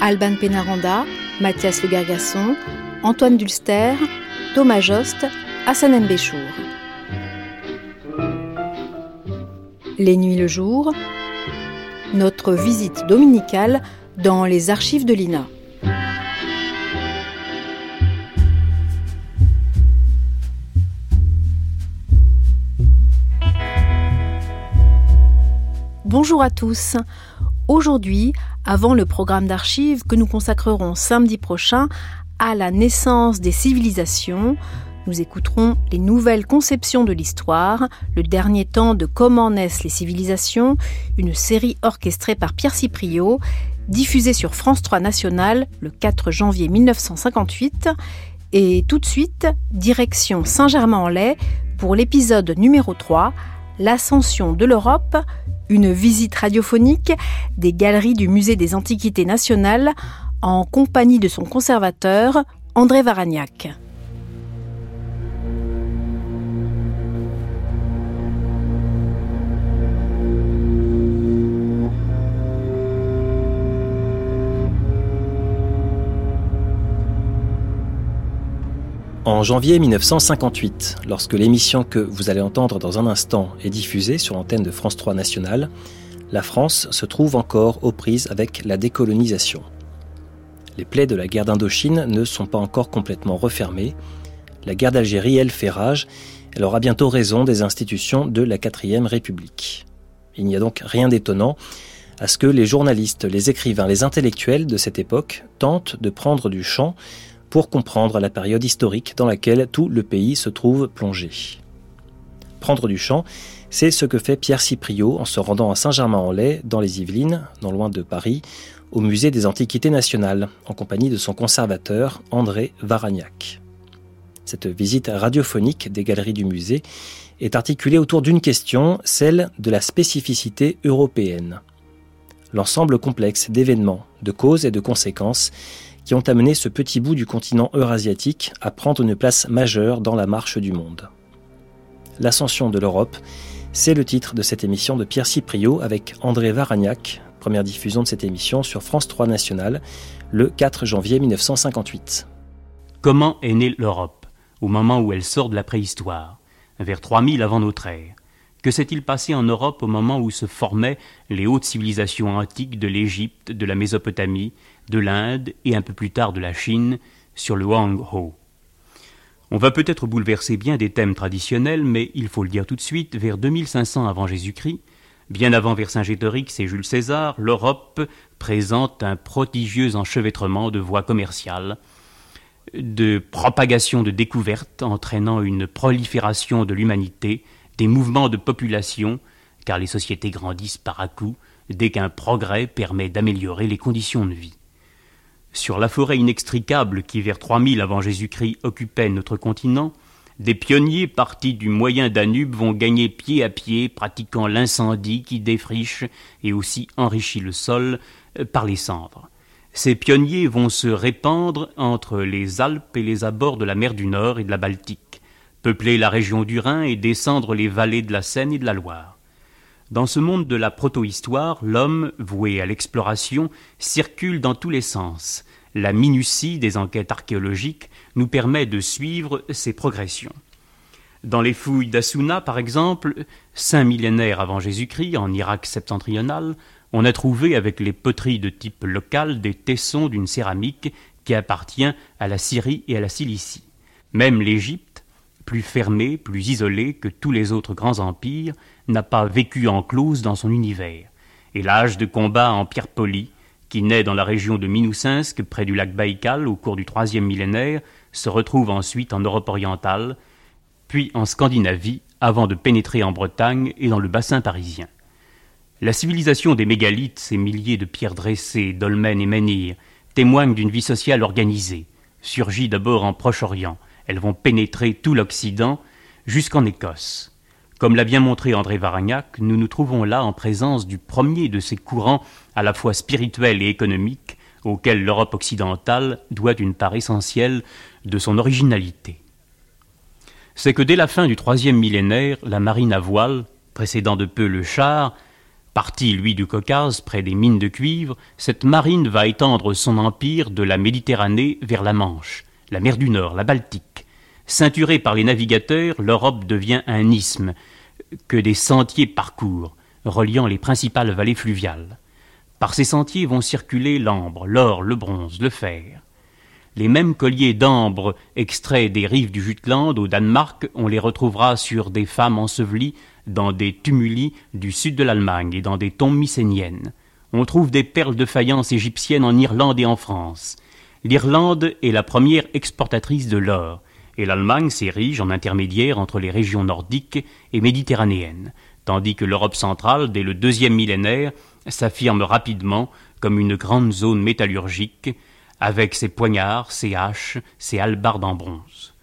Alban Pénaranda, Mathias Le Gargasson, Antoine Dulster, Thomas Jost, Hassan Béchour. Les nuits le jour, notre visite dominicale dans les archives de l'INA. Bonjour à tous. Aujourd'hui, avant le programme d'archives que nous consacrerons samedi prochain à la naissance des civilisations, nous écouterons les nouvelles conceptions de l'histoire, le dernier temps de Comment naissent les civilisations, une série orchestrée par Pierre Cipriot, diffusée sur France 3 National le 4 janvier 1958. Et tout de suite, direction Saint-Germain-en-Laye pour l'épisode numéro 3, L'ascension de l'Europe, une visite radiophonique des galeries du Musée des Antiquités nationales en compagnie de son conservateur, André Varagnac. En janvier 1958, lorsque l'émission que vous allez entendre dans un instant est diffusée sur l'antenne de France 3 Nationale, la France se trouve encore aux prises avec la décolonisation. Les plaies de la guerre d'Indochine ne sont pas encore complètement refermées. La guerre d'Algérie, elle, fait rage. Elle aura bientôt raison des institutions de la 4ème République. Il n'y a donc rien d'étonnant à ce que les journalistes, les écrivains, les intellectuels de cette époque tentent de prendre du champ pour comprendre la période historique dans laquelle tout le pays se trouve plongé. Prendre du champ, c'est ce que fait Pierre Cipriot en se rendant à Saint-Germain-en-Laye, dans les Yvelines, non loin de Paris, au musée des Antiquités nationales, en compagnie de son conservateur André Varagnac. Cette visite radiophonique des galeries du musée est articulée autour d'une question, celle de la spécificité européenne. L'ensemble complexe d'événements, de causes et de conséquences qui ont amené ce petit bout du continent eurasiatique à prendre une place majeure dans la marche du monde. L'ascension de l'Europe, c'est le titre de cette émission de Pierre Cipriot avec André Varagnac, première diffusion de cette émission sur France 3 National, le 4 janvier 1958. Comment est née l'Europe, au moment où elle sort de la préhistoire, vers 3000 avant notre ère Que s'est-il passé en Europe au moment où se formaient les hautes civilisations antiques de l'Égypte, de la Mésopotamie, de l'Inde et un peu plus tard de la Chine sur le Wang Ho. On va peut-être bouleverser bien des thèmes traditionnels, mais il faut le dire tout de suite, vers 2500 avant Jésus-Christ, bien avant Vercingétorix et Jules César, l'Europe présente un prodigieux enchevêtrement de voies commerciales, de propagation de découvertes entraînant une prolifération de l'humanité, des mouvements de population, car les sociétés grandissent par à coups dès qu'un progrès permet d'améliorer les conditions de vie. Sur la forêt inextricable qui, vers 3000 avant Jésus-Christ, occupait notre continent, des pionniers partis du moyen Danube vont gagner pied à pied, pratiquant l'incendie qui défriche et aussi enrichit le sol euh, par les cendres. Ces pionniers vont se répandre entre les Alpes et les abords de la mer du Nord et de la Baltique, peupler la région du Rhin et descendre les vallées de la Seine et de la Loire. Dans ce monde de la protohistoire, l'homme, voué à l'exploration, circule dans tous les sens. La minutie des enquêtes archéologiques nous permet de suivre ses progressions. Dans les fouilles d'Assouna, par exemple, cinq millénaires avant Jésus-Christ, en Irak septentrional, on a trouvé avec les poteries de type local des tessons d'une céramique qui appartient à la Syrie et à la Cilicie. Même l'Égypte, plus fermée, plus isolée que tous les autres grands empires, n'a pas vécu en close dans son univers, et l'âge de combat en pierre polie, qui naît dans la région de Minousinsk, près du lac Baïkal, au cours du troisième millénaire, se retrouve ensuite en Europe orientale, puis en Scandinavie, avant de pénétrer en Bretagne et dans le bassin parisien. La civilisation des mégalithes, ces milliers de pierres dressées, dolmens et menhirs, témoigne d'une vie sociale organisée. Surgit d'abord en Proche-Orient, elles vont pénétrer tout l'Occident jusqu'en Écosse. Comme l'a bien montré André Varagnac, nous nous trouvons là en présence du premier de ces courants à la fois spirituels et économiques auxquels l'Europe occidentale doit une part essentielle de son originalité. C'est que dès la fin du troisième millénaire, la marine à voile, précédant de peu le char, Parti, lui, du Caucase, près des mines de cuivre, cette marine va étendre son empire de la Méditerranée vers la Manche, la mer du Nord, la Baltique. Ceinturée par les navigateurs, l'Europe devient un isthme que des sentiers parcourent, reliant les principales vallées fluviales. Par ces sentiers vont circuler l'ambre, l'or, le bronze, le fer. Les mêmes colliers d'ambre extraits des rives du Jutland au Danemark, on les retrouvera sur des femmes ensevelies dans des tumuli du sud de l'Allemagne et dans des tombes mycéniennes. On trouve des perles de faïence égyptiennes en Irlande et en France. L'Irlande est la première exportatrice de l'or, et l'Allemagne s'érige en intermédiaire entre les régions nordiques et méditerranéennes, tandis que l'Europe centrale, dès le deuxième millénaire, s'affirme rapidement comme une grande zone métallurgique, avec ses poignards, ses haches, ses hallebardes en bronze.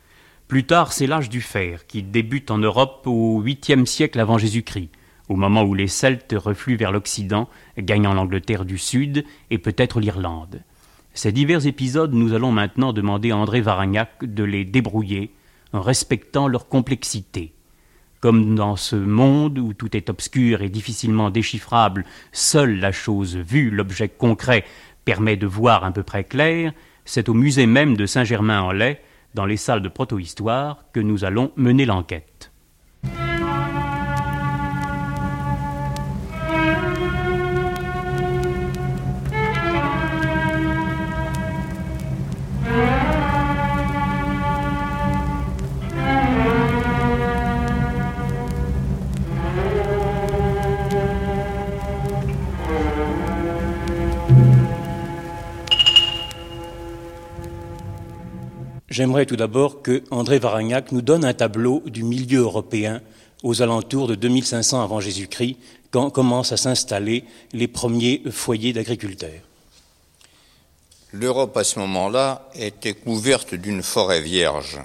Plus tard, c'est l'âge du fer, qui débute en Europe au huitième siècle avant Jésus-Christ, au moment où les Celtes refluent vers l'Occident, gagnant l'Angleterre du Sud et peut-être l'Irlande. Ces divers épisodes, nous allons maintenant demander à André Varagnac de les débrouiller, en respectant leur complexité. Comme dans ce monde où tout est obscur et difficilement déchiffrable, seule la chose vue, l'objet concret, permet de voir à peu près clair, c'est au musée même de Saint-Germain-en-Laye dans les salles de protohistoire que nous allons mener l'enquête. J'aimerais tout d'abord que André Varagnac nous donne un tableau du milieu européen aux alentours de 2500 avant Jésus-Christ, quand commencent à s'installer les premiers foyers d'agriculteurs. L'Europe à ce moment-là était couverte d'une forêt vierge.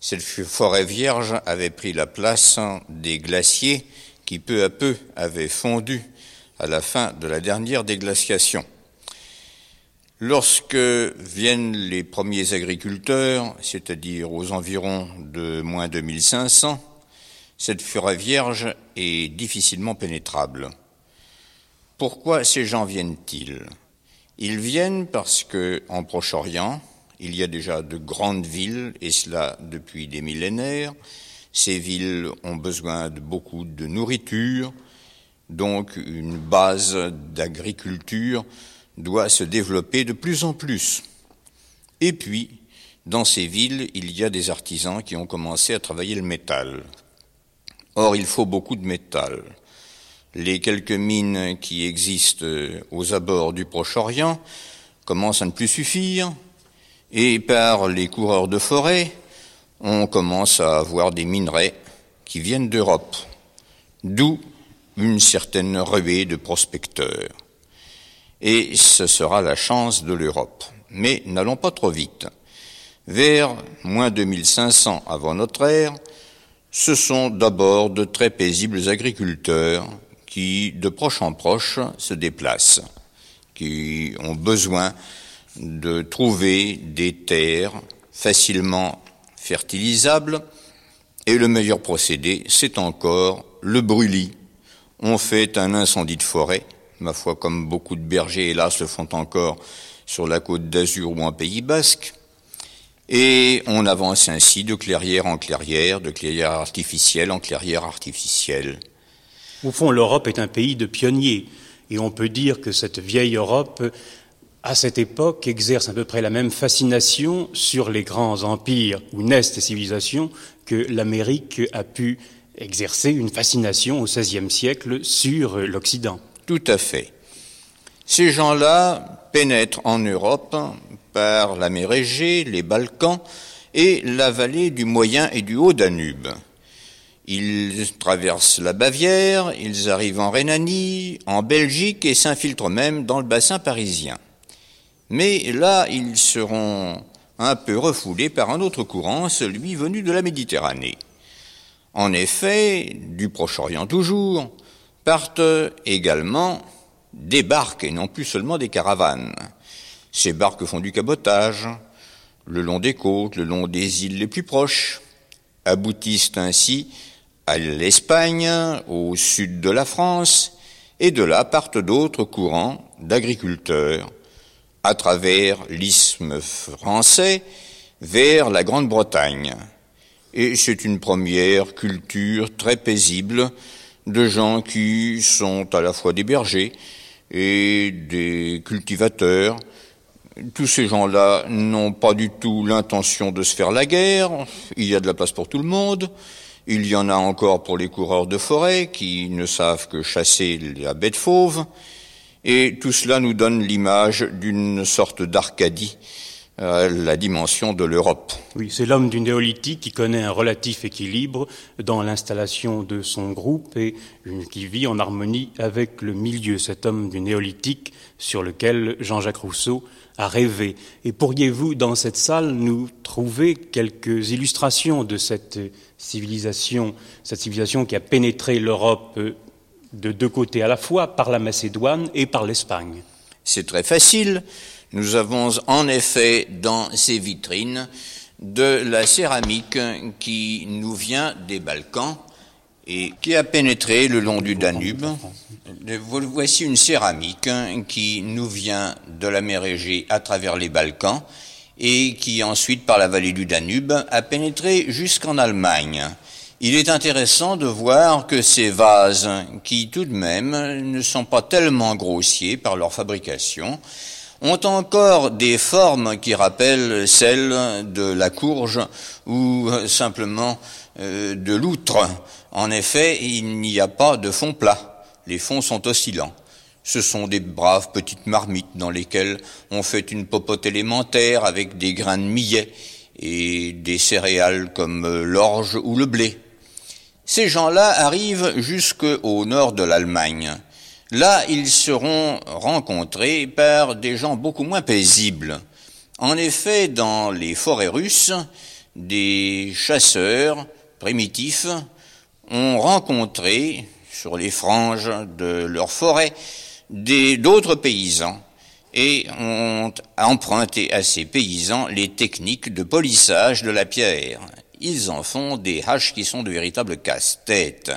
Cette forêt vierge avait pris la place des glaciers qui peu à peu avaient fondu à la fin de la dernière déglaciation. Lorsque viennent les premiers agriculteurs, c'est-à-dire aux environs de moins 2500, cette forêt vierge est difficilement pénétrable. Pourquoi ces gens viennent-ils? Ils viennent parce que, en Proche-Orient, il y a déjà de grandes villes, et cela depuis des millénaires. Ces villes ont besoin de beaucoup de nourriture, donc une base d'agriculture doit se développer de plus en plus. Et puis, dans ces villes, il y a des artisans qui ont commencé à travailler le métal. Or, il faut beaucoup de métal. Les quelques mines qui existent aux abords du Proche-Orient commencent à ne plus suffire, et par les coureurs de forêt, on commence à avoir des minerais qui viennent d'Europe, d'où une certaine ruée de prospecteurs et ce sera la chance de l'Europe. Mais n'allons pas trop vite. Vers moins 2500 avant notre ère, ce sont d'abord de très paisibles agriculteurs qui, de proche en proche, se déplacent, qui ont besoin de trouver des terres facilement fertilisables, et le meilleur procédé, c'est encore le brûlis. On fait un incendie de forêt, ma foi, comme beaucoup de bergers, hélas, le font encore sur la côte d'Azur ou en Pays basque. Et on avance ainsi de clairière en clairière, de clairière artificielle en clairière artificielle. Au fond, l'Europe est un pays de pionniers. Et on peut dire que cette vieille Europe, à cette époque, exerce à peu près la même fascination sur les grands empires où naissent les civilisations que l'Amérique a pu exercer une fascination au XVIe siècle sur l'Occident. Tout à fait. Ces gens-là pénètrent en Europe par la mer Égée, les Balkans et la vallée du Moyen et du Haut Danube. Ils traversent la Bavière, ils arrivent en Rhénanie, en Belgique et s'infiltrent même dans le bassin parisien. Mais là, ils seront un peu refoulés par un autre courant, celui venu de la Méditerranée. En effet, du Proche-Orient toujours, partent également des barques et non plus seulement des caravanes. Ces barques font du cabotage le long des côtes, le long des îles les plus proches, aboutissent ainsi à l'Espagne, au sud de la France, et de là partent d'autres courants d'agriculteurs à travers l'isthme français vers la Grande-Bretagne. Et c'est une première culture très paisible de gens qui sont à la fois des bergers et des cultivateurs. Tous ces gens-là n'ont pas du tout l'intention de se faire la guerre, il y a de la place pour tout le monde, il y en a encore pour les coureurs de forêt qui ne savent que chasser la bête fauve. Et tout cela nous donne l'image d'une sorte d'Arcadie, à la dimension de l'Europe. Oui, c'est l'homme du néolithique qui connaît un relatif équilibre dans l'installation de son groupe et qui vit en harmonie avec le milieu, cet homme du néolithique sur lequel Jean-Jacques Rousseau a rêvé. Et pourriez-vous, dans cette salle, nous trouver quelques illustrations de cette civilisation, cette civilisation qui a pénétré l'Europe euh, de deux côtés à la fois, par la Macédoine et par l'Espagne? C'est très facile. Nous avons en effet dans ces vitrines de la céramique qui nous vient des Balkans et qui a pénétré le long du Danube. Voici une céramique qui nous vient de la mer Égée à travers les Balkans et qui ensuite, par la vallée du Danube, a pénétré jusqu'en Allemagne. Il est intéressant de voir que ces vases, qui tout de même ne sont pas tellement grossiers par leur fabrication, ont encore des formes qui rappellent celles de la courge ou simplement euh, de l'outre. En effet, il n'y a pas de fond plat. Les fonds sont oscillants. Ce sont des braves petites marmites dans lesquelles on fait une popote élémentaire avec des grains de millet et des céréales comme euh, l'orge ou le blé. Ces gens-là arrivent jusqu'au nord de l'Allemagne. Là, ils seront rencontrés par des gens beaucoup moins paisibles. En effet, dans les forêts russes, des chasseurs primitifs ont rencontré, sur les franges de leurs forêts, d'autres paysans et ont emprunté à ces paysans les techniques de polissage de la pierre. Ils en font des haches qui sont de véritables casse-têtes.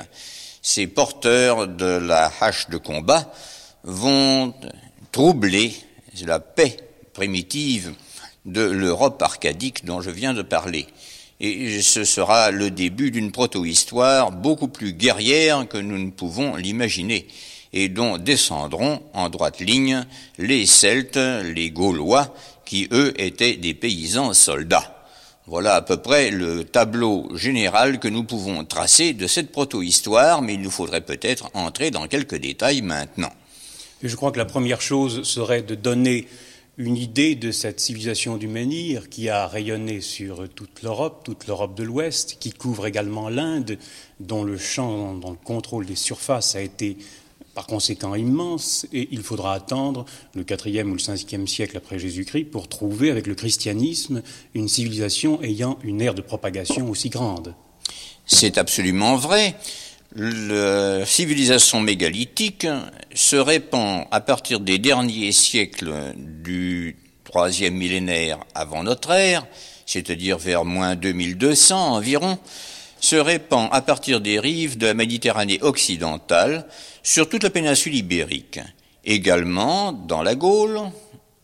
Ces porteurs de la hache de combat vont troubler la paix primitive de l'Europe arcadique dont je viens de parler. Et ce sera le début d'une proto-histoire beaucoup plus guerrière que nous ne pouvons l'imaginer et dont descendront en droite ligne les Celtes, les Gaulois, qui eux étaient des paysans soldats. Voilà à peu près le tableau général que nous pouvons tracer de cette proto-histoire, mais il nous faudrait peut-être entrer dans quelques détails maintenant. je crois que la première chose serait de donner une idée de cette civilisation du menhir qui a rayonné sur toute l'Europe, toute l'Europe de l'Ouest, qui couvre également l'Inde, dont le champ, dont le contrôle des surfaces a été par conséquent immense, et il faudra attendre le IVe ou le Ve siècle après Jésus-Christ pour trouver avec le christianisme une civilisation ayant une ère de propagation aussi grande. C'est absolument vrai. La civilisation mégalithique se répand à partir des derniers siècles du troisième millénaire avant notre ère, c'est-à-dire vers moins 2200 environ, se répand à partir des rives de la Méditerranée occidentale sur toute la péninsule ibérique, également dans la Gaule,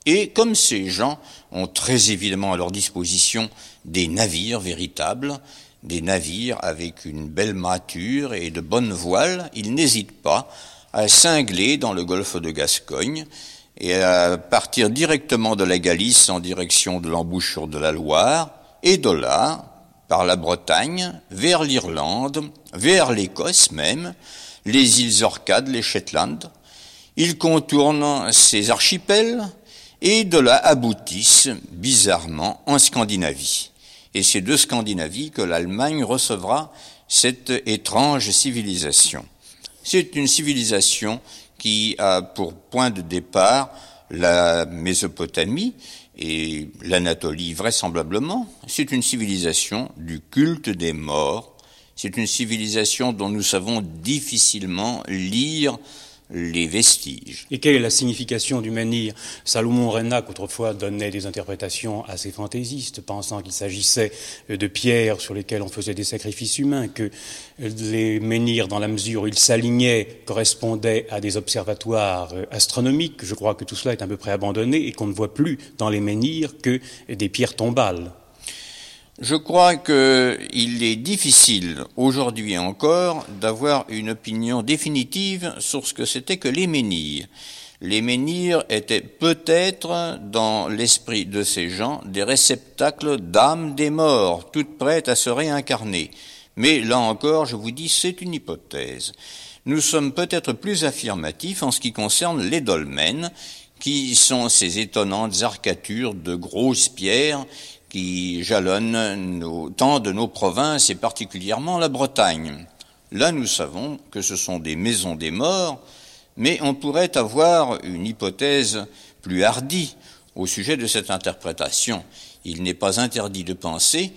et comme ces gens ont très évidemment à leur disposition des navires véritables, des navires avec une belle mature et de bonnes voiles, ils n'hésitent pas à cingler dans le golfe de Gascogne et à partir directement de la Galice en direction de l'embouchure de la Loire, et de là, par la Bretagne, vers l'Irlande, vers l'Écosse même, les îles Orcades, les Shetland. Ils contournent ces archipels et de là aboutissent bizarrement en Scandinavie. Et c'est de Scandinavie que l'Allemagne recevra cette étrange civilisation. C'est une civilisation qui a pour point de départ la Mésopotamie et l'Anatolie vraisemblablement. C'est une civilisation du culte des morts. C'est une civilisation dont nous savons difficilement lire les vestiges. Et quelle est la signification du menhir Salomon Renac autrefois donnait des interprétations assez fantaisistes, pensant qu'il s'agissait de pierres sur lesquelles on faisait des sacrifices humains, que les menhirs, dans la mesure où ils s'alignaient, correspondaient à des observatoires astronomiques. Je crois que tout cela est à peu près abandonné et qu'on ne voit plus dans les menhirs que des pierres tombales. Je crois qu'il est difficile aujourd'hui encore d'avoir une opinion définitive sur ce que c'était que les menhirs. Les menhirs étaient peut-être, dans l'esprit de ces gens, des réceptacles d'âmes des morts, toutes prêtes à se réincarner. Mais là encore, je vous dis, c'est une hypothèse. Nous sommes peut-être plus affirmatifs en ce qui concerne les dolmens, qui sont ces étonnantes arcatures de grosses pierres qui jalonnent nos, tant de nos provinces et particulièrement la Bretagne. Là, nous savons que ce sont des maisons des morts, mais on pourrait avoir une hypothèse plus hardie au sujet de cette interprétation. Il n'est pas interdit de penser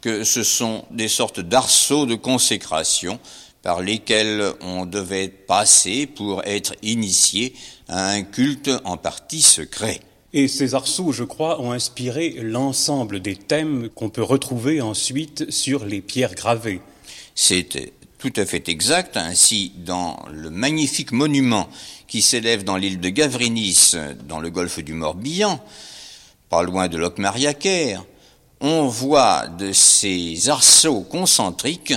que ce sont des sortes d'arceaux de consécration par lesquels on devait passer pour être initié à un culte en partie secret. Et ces arceaux, je crois, ont inspiré l'ensemble des thèmes qu'on peut retrouver ensuite sur les pierres gravées. C'est tout à fait exact. Ainsi, dans le magnifique monument qui s'élève dans l'île de Gavrinis, dans le golfe du Morbihan, pas loin de Locmariaquer, on voit de ces arceaux concentriques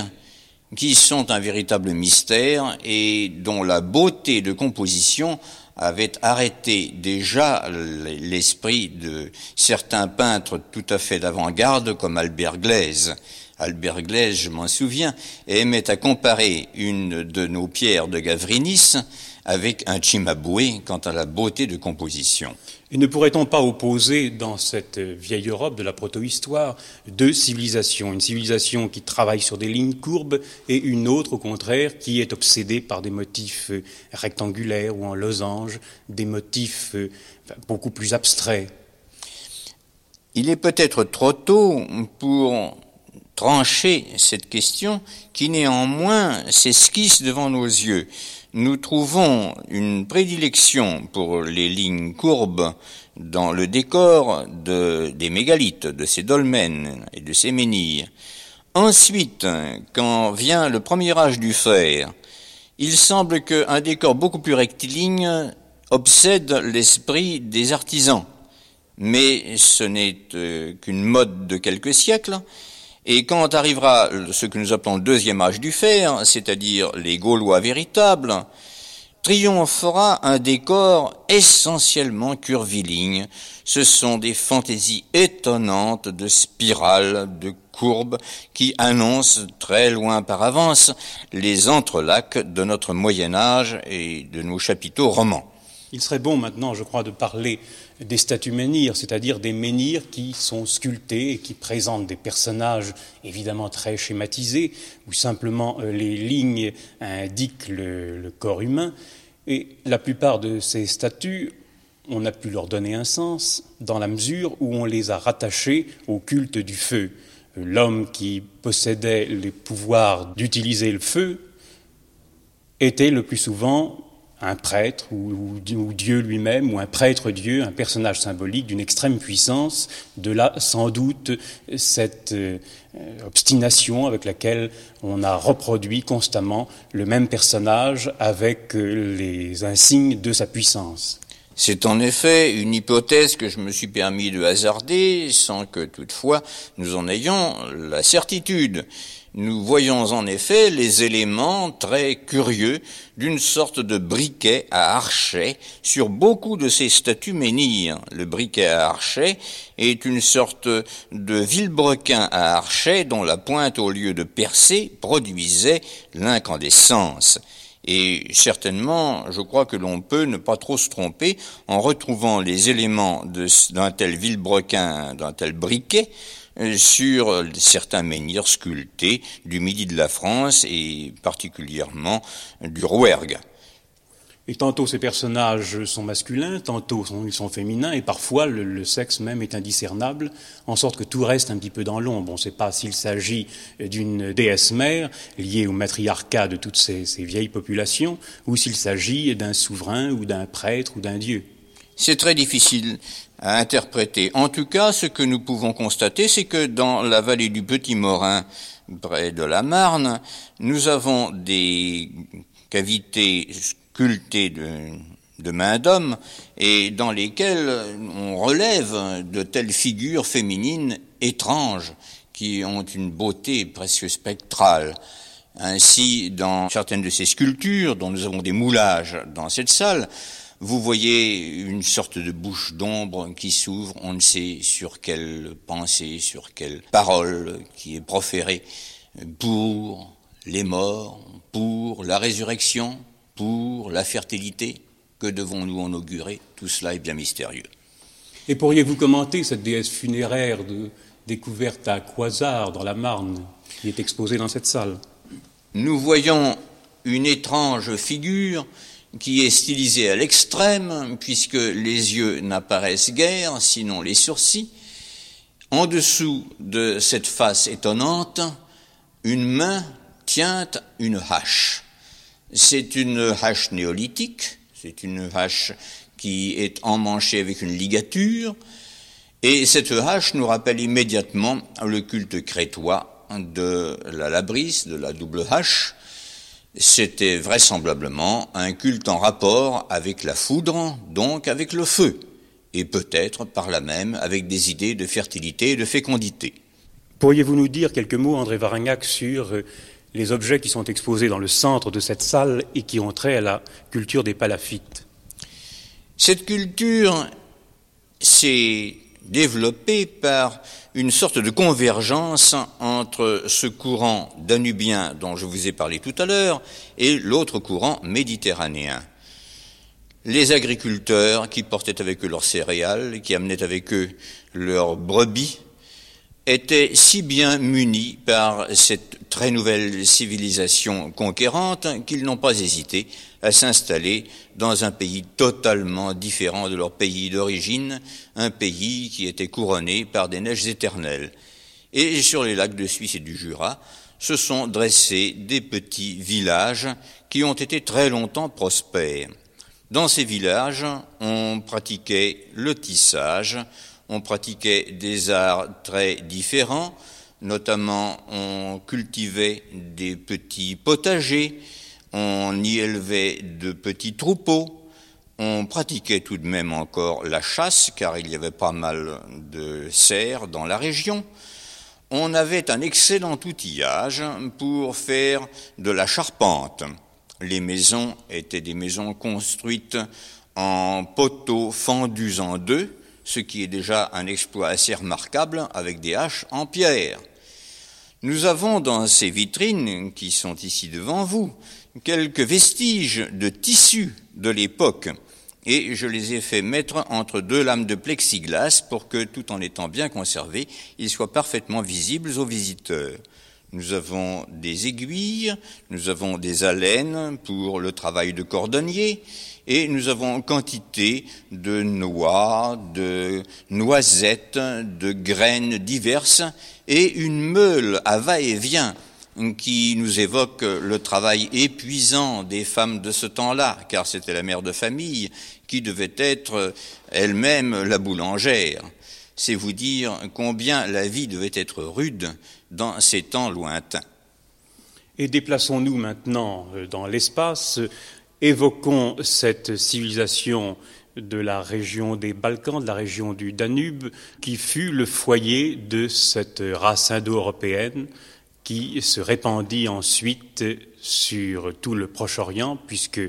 qui sont un véritable mystère et dont la beauté de composition avait arrêté déjà l'esprit de certains peintres tout à fait d'avant-garde comme Albert Glaise. Albert Glaise, je m'en souviens, aimait à comparer une de nos pierres de Gavrinis avec un Cimabue quant à la beauté de composition. Et ne pourrait-on pas opposer dans cette vieille Europe de la protohistoire deux civilisations Une civilisation qui travaille sur des lignes courbes et une autre, au contraire, qui est obsédée par des motifs euh, rectangulaires ou en losange, des motifs euh, beaucoup plus abstraits? Il est peut-être trop tôt pour trancher cette question qui néanmoins s'esquisse devant nos yeux nous trouvons une prédilection pour les lignes courbes dans le décor des mégalithes, de ces dolmens et de ces menhirs. Ensuite, quand vient le premier âge du fer, il semble qu'un décor beaucoup plus rectiligne obsède l'esprit des artisans. Mais ce n'est euh, qu'une mode de quelques siècles, et quand arrivera ce que nous appelons le deuxième âge du fer, c'est-à-dire les Gaulois véritables, triomphera un décor essentiellement curviligne. Ce sont des fantaisies étonnantes de spirales, de courbes, qui annoncent très loin par avance les entrelacs de notre Moyen Âge et de nos chapiteaux romans. Il serait bon maintenant, je crois, de parler des statues menhirs, c'est-à-dire des menhirs qui sont sculptés et qui présentent des personnages évidemment très schématisés, où simplement euh, les lignes indiquent le, corps humain. Et la plupart de ces statues, on a pu leur donner un sens dans la mesure où on les a rattachées au culte du feu. L'homme qui possédait les pouvoirs d'utiliser le feu était le plus souvent un prêtre ou, Dieu lui-même ou un prêtre Dieu, un personnage symbolique d'une extrême puissance, de là sans doute cette euh, obstination avec laquelle on a reproduit constamment le même personnage avec euh, les insignes de sa puissance. C'est en effet une hypothèse que je me suis permis de hasarder sans que toutefois nous en ayons la certitude. Nous voyons en effet les éléments très curieux d'une sorte de briquet à archet sur beaucoup de ces statues menhirs. Le briquet à archet est une sorte de vilebrequin à archet dont la pointe, au lieu de percer, produisait l'incandescence. Et certainement, je crois que l'on peut ne pas trop se tromper en retrouvant les éléments d'un tel vilebrequin, d'un tel briquet, sur certains menhirs sculptés du midi de la France et particulièrement du Rouergue. Et tantôt ces personnages sont masculins, tantôt ils sont féminins, et parfois le, sexe même est indiscernable, en sorte que tout reste un petit peu dans l'ombre. On ne sait pas s'il s'agit d'une déesse mère liée au matriarcat de toutes ces, vieilles populations, ou s'il s'agit d'un souverain ou d'un prêtre ou d'un dieu. C'est très difficile à interpréter. En tout cas, ce que nous pouvons constater, c'est que dans la vallée du Petit Morin, près de la Marne, nous avons des cavités sculptés de, mains d'hommes et dans lesquels on relève de telles figures féminines étranges qui ont une beauté presque spectrale. Ainsi, dans certaines de ces sculptures, dont nous avons des moulages dans cette salle, vous voyez une sorte de bouche d'ombre qui s'ouvre, on ne sait sur quelle pensée, sur quelle parole qui est proférée pour les morts, pour la résurrection, pour la fertilité. Que devons-nous en augurer Tout cela est bien mystérieux. Et pourriez-vous commenter cette déesse funéraire de, découverte à Quasar, dans la Marne, qui est exposée dans cette salle? Nous voyons une étrange figure qui est stylisée à l'extrême, puisque les yeux n'apparaissent guère, sinon les sourcils. En dessous de cette face étonnante, une main tient une hache. C'est une hache néolithique, c'est une hache qui est emmanchée avec une ligature, et cette hache nous rappelle immédiatement le culte crétois de la labris, de la double hache. C'était vraisemblablement un culte en rapport avec la foudre, donc avec le feu, et peut-être par là même avec des idées de fertilité et de fécondité. Pourriez-vous nous dire quelques mots, André Varagnac, sur les objets qui sont exposés dans le centre de cette salle et qui ont trait à la culture des palafites. Cette culture s'est développée par une sorte de convergence entre ce courant danubien dont je vous ai parlé tout à l'heure et l'autre courant méditerranéen. Les agriculteurs qui portaient avec eux leurs céréales, qui amenaient avec eux leurs brebis, étaient si bien munis par cette très nouvelle civilisation conquérante qu'ils n'ont pas hésité à s'installer dans un pays totalement différent de leur pays d'origine, un pays qui était couronné par des neiges éternelles. Et sur les lacs de Suisse et du Jura se sont dressés des petits villages qui ont été très longtemps prospères. Dans ces villages, on pratiquait le tissage, on pratiquait des arts très différents, notamment on cultivait des petits potagers, on y élevait de petits troupeaux, on pratiquait tout de même encore la chasse, car il y avait pas mal de cerfs dans la région. On avait un excellent outillage pour faire de la charpente. Les maisons étaient des maisons construites en poteaux fendus en deux, ce qui est déjà un exploit assez remarquable avec des haches en pierre. Nous avons dans ces vitrines qui sont ici devant vous quelques vestiges de tissus de l'époque et je les ai fait mettre entre deux lames de plexiglas pour que, tout en étant bien conservés, ils soient parfaitement visibles aux visiteurs. Nous avons des aiguilles, nous avons des haleines pour le travail de cordonnier, et nous avons quantité de noix, de noisettes, de graines diverses, et une meule à va-et-vient qui nous évoque le travail épuisant des femmes de ce temps-là, car c'était la mère de famille qui devait être elle-même la boulangère. C'est vous dire combien la vie devait être rude dans ces temps lointains. Et déplaçons-nous maintenant dans l'espace Évoquons cette civilisation de la région des Balkans, de la région du Danube, qui fut le foyer de cette race indo-européenne qui se répandit ensuite sur tout le Proche-Orient, puisque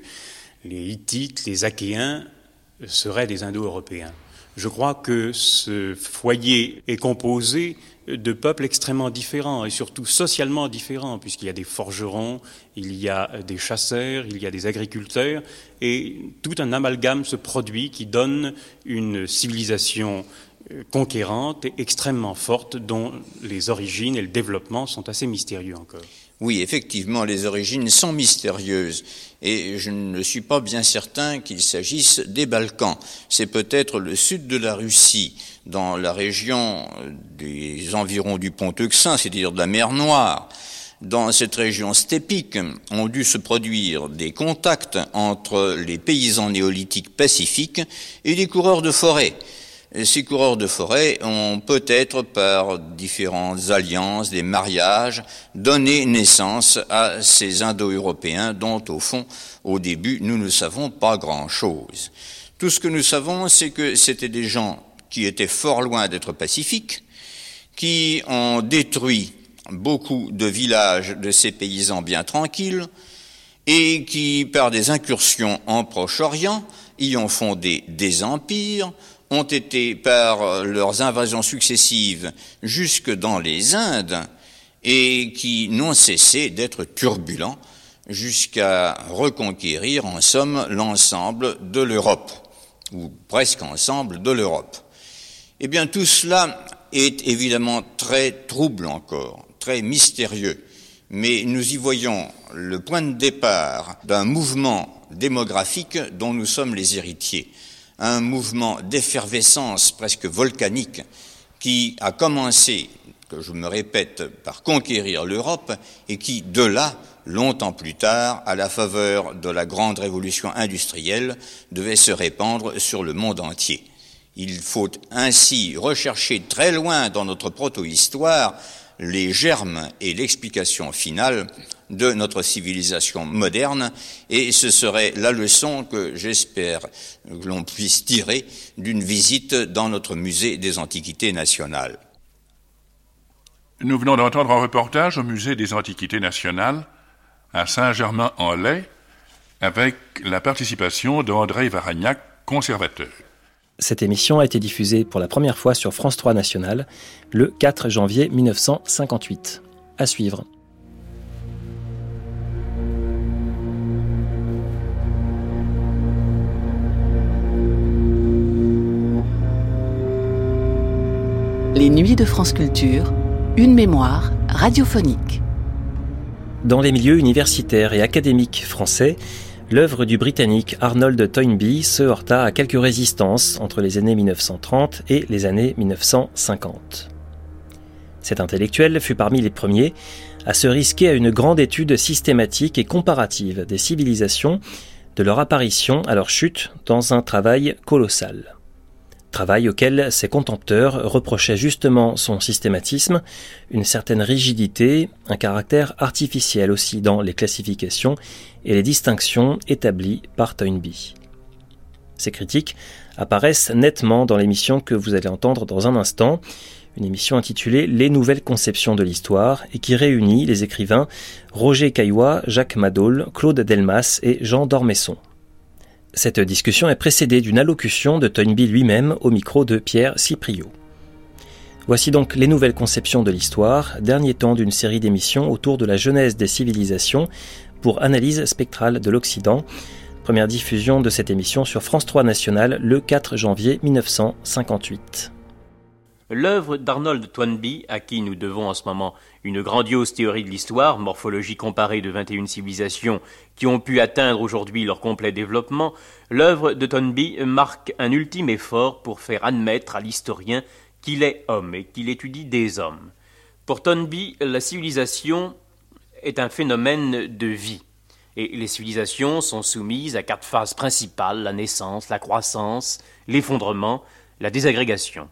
les Hittites, les Achéens seraient des Indo-Européens. Je crois que ce foyer est composé de peuples extrêmement différents et surtout socialement différents, puisqu'il y a des forgerons, il y a des chasseurs, il y a des agriculteurs, et tout un amalgame se produit qui donne une civilisation conquérante et extrêmement forte dont les origines et le développement sont assez mystérieux encore. Oui, effectivement, les origines sont mystérieuses et je ne suis pas bien certain qu'il s'agisse des Balkans. C'est peut-être le sud de la Russie, dans la région des environs du pont Euxin, c'est-à-dire de la mer Noire. Dans cette région stépique ont dû se produire des contacts entre les paysans néolithiques pacifiques et les coureurs de forêt ces coureurs de forêt ont peut-être, par différentes alliances, des mariages, donné naissance à ces Indo-Européens dont, au fond, au début, nous ne savons pas grand-chose. Tout ce que nous savons, c'est que c'était des gens qui étaient fort loin d'être pacifiques, qui ont détruit beaucoup de villages de ces paysans bien tranquilles, et qui, par des incursions en Proche-Orient, y ont fondé des empires, ont été, par leurs invasions successives jusque dans les Indes, et qui n'ont cessé d'être turbulents jusqu'à reconquérir en somme l'ensemble de l'Europe, ou presque ensemble de l'Europe. Eh bien, tout cela est évidemment très trouble encore, très mystérieux, mais nous y voyons le point de départ d'un mouvement démographique dont nous sommes les héritiers un mouvement d'effervescence presque volcanique qui a commencé, que je me répète, par conquérir l'Europe et qui, de là, longtemps plus tard, à la faveur de la grande révolution industrielle, devait se répandre sur le monde entier. Il faut ainsi rechercher très loin dans notre proto-histoire les germes et l'explication finale de notre civilisation moderne, et ce serait la leçon que j'espère que l'on puisse tirer d'une visite dans notre musée des Antiquités nationales. Nous venons d'entendre un reportage au musée des Antiquités nationales à Saint-Germain-en-Laye avec la participation d'André Varagnac, conservateur. Cette émission a été diffusée pour la première fois sur France 3 National le 4 janvier 1958. À suivre. Les nuits de France Culture, une mémoire radiophonique. Dans les milieux universitaires et académiques français, l'œuvre du Britannique Arnold Toynbee se heurta à quelques résistances entre les années 1930 et les années 1950. Cet intellectuel fut parmi les premiers à se risquer à une grande étude systématique et comparative des civilisations, de leur apparition à leur chute, dans un travail colossal travail auquel ses contempteurs reprochaient justement son systématisme, une certaine rigidité, un caractère artificiel aussi dans les classifications et les distinctions établies par Toynbee. Ces critiques apparaissent nettement dans l'émission que vous allez entendre dans un instant, une émission intitulée Les nouvelles conceptions de l'histoire et qui réunit les écrivains Roger Caillois, Jacques Madol, Claude Delmas et Jean Dormesson. Cette discussion est précédée d'une allocution de Toynbee lui-même au micro de Pierre Cipriot. Voici donc les nouvelles conceptions de l'histoire, dernier temps d'une série d'émissions autour de la genèse des civilisations pour analyse spectrale de l'Occident. Première diffusion de cette émission sur France 3 National le 4 janvier 1958. L'œuvre d'Arnold Toynbee, à qui nous devons en ce moment une grandiose théorie de l'histoire, morphologie comparée de 21 civilisations qui ont pu atteindre aujourd'hui leur complet développement, l'œuvre de Toynbee marque un ultime effort pour faire admettre à l'historien qu'il est homme et qu'il étudie des hommes. Pour Toynbee, la civilisation est un phénomène de vie. Et les civilisations sont soumises à quatre phases principales, la naissance, la croissance, l'effondrement, la désagrégation.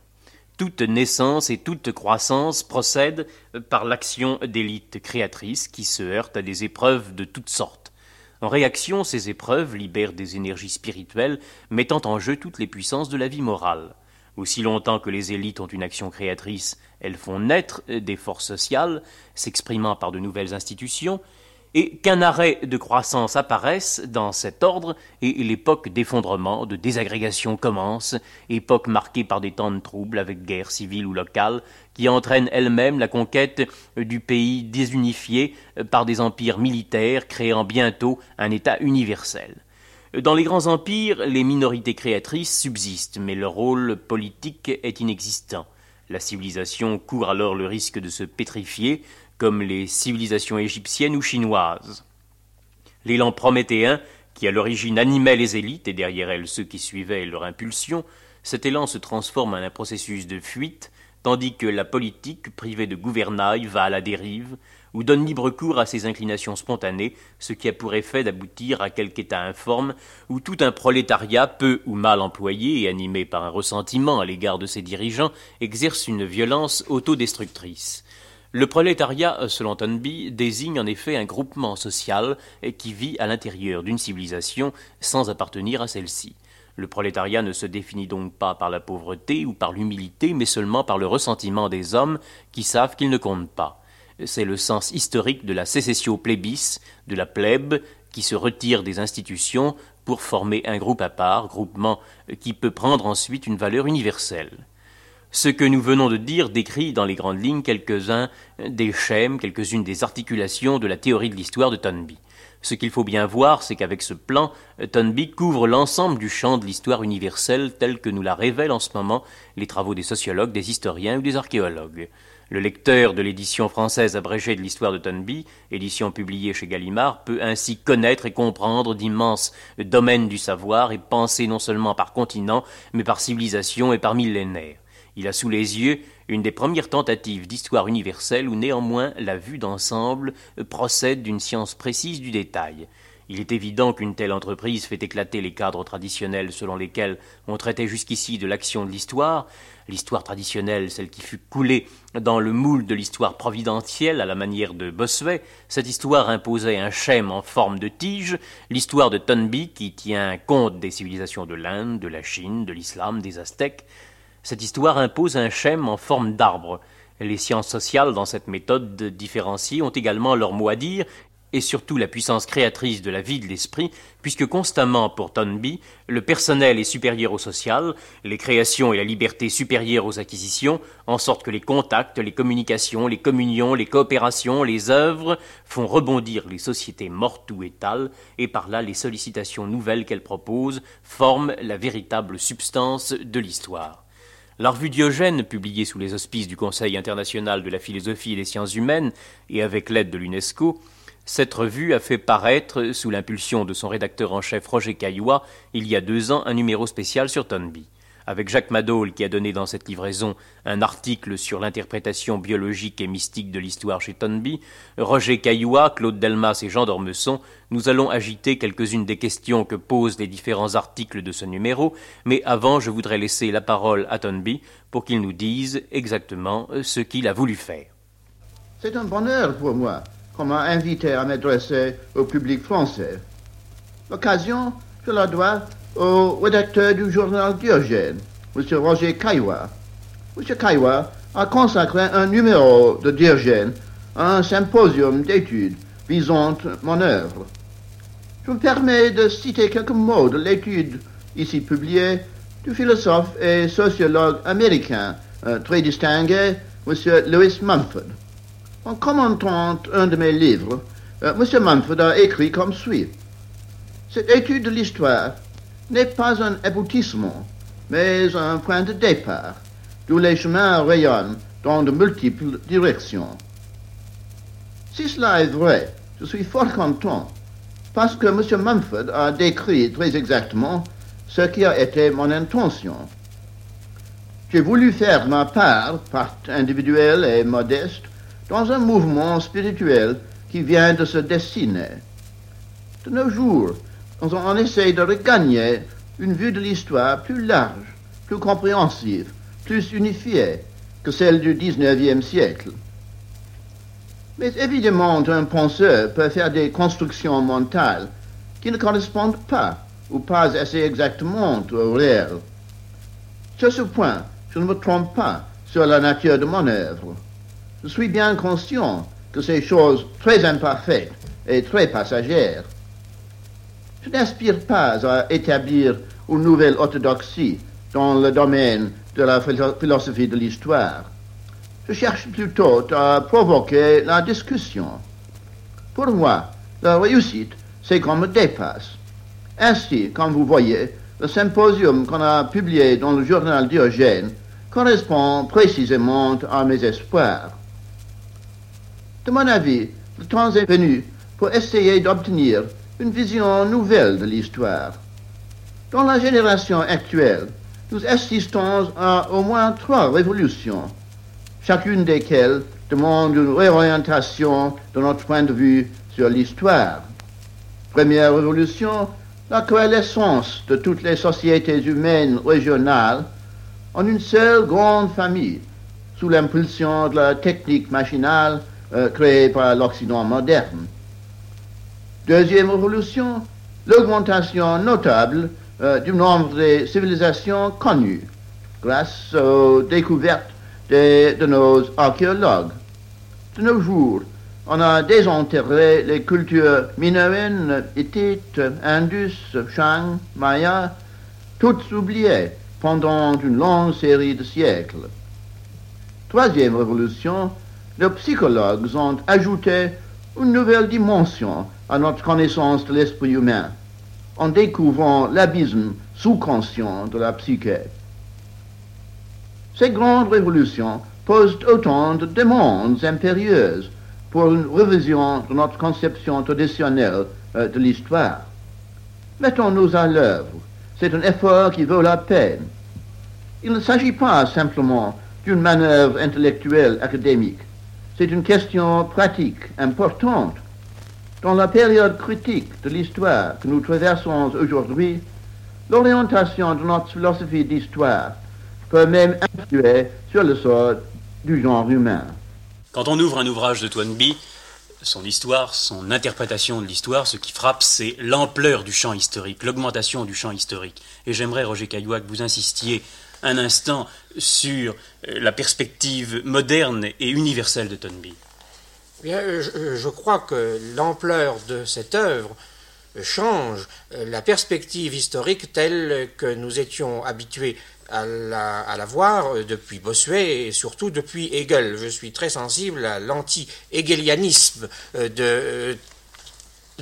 Toute naissance et toute croissance procèdent par l'action d'élites créatrices qui se heurtent à des épreuves de toutes sortes. En réaction, ces épreuves libèrent des énergies spirituelles mettant en jeu toutes les puissances de la vie morale. Aussi longtemps que les élites ont une action créatrice, elles font naître des forces sociales, s'exprimant par de nouvelles institutions, et qu'un arrêt de croissance apparaisse dans cet ordre, et l'époque d'effondrement, de désagrégation commence, époque marquée par des temps de troubles avec guerre civile ou locale, qui entraîne elle-même la conquête du pays désunifié par des empires militaires créant bientôt un État universel. Dans les grands empires, les minorités créatrices subsistent, mais leur rôle politique est inexistant. La civilisation court alors le risque de se pétrifier, comme les civilisations égyptiennes ou chinoises. L'élan prométhéen, qui à l'origine animait les élites et derrière elles ceux qui suivaient leur impulsion, cet élan se transforme en un processus de fuite, tandis que la politique, privée de gouvernail, va à la dérive, ou donne libre cours à ses inclinations spontanées, ce qui a pour effet d'aboutir à quelque état informe où tout un prolétariat, peu ou mal employé et animé par un ressentiment à l'égard de ses dirigeants, exerce une violence autodestructrice. Le prolétariat, selon Tonby, désigne en effet un groupement social qui vit à l'intérieur d'une civilisation sans appartenir à celle-ci. Le prolétariat ne se définit donc pas par la pauvreté ou par l'humilité, mais seulement par le ressentiment des hommes qui savent qu'ils ne comptent pas. C'est le sens historique de la sécessio plébis, de la plèbe, qui se retire des institutions pour former un groupe à part, groupement qui peut prendre ensuite une valeur universelle. Ce que nous venons de dire décrit dans les grandes lignes quelques-uns des schèmes, quelques-unes des articulations de la théorie de l'histoire de Tonby. Ce qu'il faut bien voir, c'est qu'avec ce plan, Tonby couvre l'ensemble du champ de l'histoire universelle tel que nous la révèlent en ce moment les travaux des sociologues, des historiens ou des archéologues. Le lecteur de l'édition française abrégée de l'histoire de Tonby, édition publiée chez Gallimard, peut ainsi connaître et comprendre d'immenses domaines du savoir et penser non seulement par continent, mais par civilisation et par millénaire. Il a sous les yeux une des premières tentatives d'histoire universelle où néanmoins la vue d'ensemble procède d'une science précise du détail. Il est évident qu'une telle entreprise fait éclater les cadres traditionnels selon lesquels on traitait jusqu'ici de l'action de l'histoire, l'histoire traditionnelle, celle qui fut coulée dans le moule de l'histoire providentielle à la manière de Bossuet, cette histoire imposait un schème en forme de tige, l'histoire de Tonby qui tient compte des civilisations de l'Inde, de la Chine, de l'islam, des Aztèques, cette histoire impose un schème en forme d'arbre. Les sciences sociales, dans cette méthode différenciée, ont également leur mot à dire, et surtout la puissance créatrice de la vie de l'esprit, puisque constamment pour Tonby, le personnel est supérieur au social, les créations et la liberté supérieures aux acquisitions, en sorte que les contacts, les communications, les communions, les coopérations, les œuvres font rebondir les sociétés mortes ou étales, et par là les sollicitations nouvelles qu'elles proposent forment la véritable substance de l'histoire. La revue Diogène, publiée sous les auspices du Conseil international de la philosophie et des sciences humaines et avec l'aide de l'UNESCO, cette revue a fait paraître, sous l'impulsion de son rédacteur en chef Roger Caillois, il y a deux ans, un numéro spécial sur Tonby. Avec Jacques Madol, qui a donné dans cette livraison un article sur l'interprétation biologique et mystique de l'histoire chez Tonby, Roger Caillois, Claude Delmas et Jean d'Ormesson, nous allons agiter quelques-unes des questions que posent les différents articles de ce numéro, mais avant je voudrais laisser la parole à Tonby pour qu'il nous dise exactement ce qu'il a voulu faire. C'est un bonheur pour moi qu'on m'a invité à m'adresser au public français. L'occasion, je la dois au rédacteur du journal Diogène, M. Roger Caillois. M. Caillois a consacré un numéro de Diogène à un symposium d'études visant mon œuvre. Je me permets de citer quelques mots de l'étude ici publiée du philosophe et sociologue américain euh, très distingué, M. Lewis Mumford. En commentant un de mes livres, euh, M. Mumford a écrit comme suit. Cette étude de l'histoire n'est pas un aboutissement, mais un point de départ, d'où les chemins rayonnent dans de multiples directions. Si cela est vrai, je suis fort content, parce que M. Mumford a décrit très exactement ce qui a été mon intention. J'ai voulu faire ma part, part individuelle et modeste, dans un mouvement spirituel qui vient de se dessiner. De nos jours, on essaie de regagner une vue de l'histoire plus large, plus compréhensive, plus unifiée que celle du XIXe siècle. Mais évidemment, un penseur peut faire des constructions mentales qui ne correspondent pas ou pas assez exactement au réel. Sur ce point, je ne me trompe pas sur la nature de mon œuvre. Je suis bien conscient que ces choses très imparfaites et très passagères. Je n'aspire pas à établir une nouvelle orthodoxie dans le domaine de la philosophie de l'histoire. Je cherche plutôt à provoquer la discussion. Pour moi, la réussite, c'est qu'on me dépasse. Ainsi, comme vous voyez, le symposium qu'on a publié dans le journal Diogène correspond précisément à mes espoirs. De mon avis, le temps est venu pour essayer d'obtenir une vision nouvelle de l'histoire. Dans la génération actuelle, nous assistons à au moins trois révolutions, chacune desquelles demande une réorientation de notre point de vue sur l'histoire. Première révolution, la coalescence de toutes les sociétés humaines régionales en une seule grande famille, sous l'impulsion de la technique machinale euh, créée par l'Occident moderne. Deuxième révolution, l'augmentation notable euh, du nombre des civilisations connues, grâce aux découvertes de nos archéologues. De nos jours, on a désenterré les cultures minoennes, hittites, indus, shang, maya, toutes oubliées pendant une longue série de siècles. Troisième révolution, les psychologues ont ajouté une nouvelle dimension à notre connaissance de l'esprit humain, en découvrant l'abysme sous-conscient de la psyché. Ces grandes révolutions posent autant de demandes impérieuses pour une révision de notre conception traditionnelle euh, de l'histoire. Mettons-nous à l'œuvre. C'est un effort qui vaut la peine. Il ne s'agit pas simplement d'une manœuvre intellectuelle académique. C'est une question pratique importante. Dans la période critique de l'histoire que nous traversons aujourd'hui, l'orientation de notre philosophie d'histoire peut même influer sur le sort du genre humain. Quand on ouvre un ouvrage de Toynbee, son histoire, son interprétation de l'histoire, ce qui frappe, c'est l'ampleur du champ historique, l'augmentation du champ historique. Et j'aimerais, Roger Caillois, que vous insistiez un instant sur euh, la perspective moderne et universelle de Toynbee. Bien, je, je crois que l'ampleur de cette œuvre change euh, la perspective historique telle que nous étions habitués à la, voir euh, depuis Bossuet et surtout depuis Hegel. Je suis très sensible à l'anti-hegelianisme euh, de euh,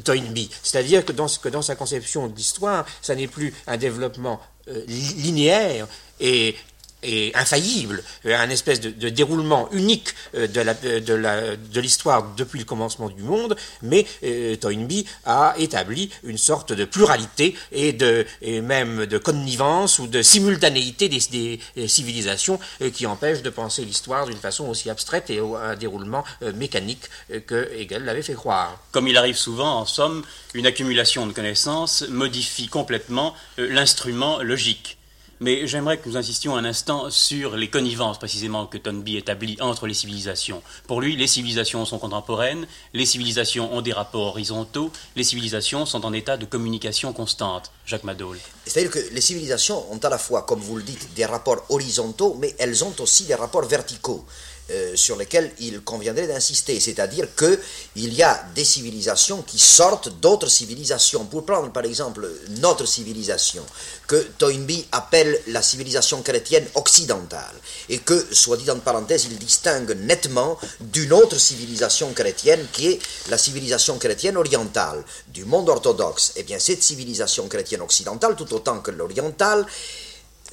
Toynbee. C'est-à-dire que dans, que dans sa conception de l'histoire, ça n'est plus un développement linéaire et est infaillible, un espèce de, déroulement unique euh, de l'histoire depuis le commencement du monde, mais euh, Toynbee a établi une sorte de pluralité et, de, et même de connivence ou de simultanéité des, civilisations euh, qui empêche de penser l'histoire d'une façon aussi abstraite et à un déroulement mécanique que Hegel l'avait fait croire. Comme il arrive souvent, en somme, une accumulation de connaissances modifie complètement l'instrument logique. Mais j'aimerais que nous insistions un instant sur les connivences précisément que Tonby établit entre les civilisations. Pour lui, les civilisations sont contemporaines, les civilisations ont des rapports horizontaux, les civilisations sont en état de communication constante. Jacques Madol. C'est-à-dire que les civilisations ont à la fois, comme vous le dites, des rapports horizontaux, mais elles ont aussi des rapports verticaux. Euh, sur lesquels il conviendrait d'insister, c'est-à-dire qu'il y a des civilisations qui sortent d'autres civilisations. Pour prendre par exemple notre civilisation, que Toynbee appelle la civilisation chrétienne occidentale, et que, soit dit en parenthèse, il distingue nettement d'une autre civilisation chrétienne qui est la civilisation chrétienne orientale, du monde orthodoxe. Eh bien, cette civilisation chrétienne occidentale, tout autant que l'orientale,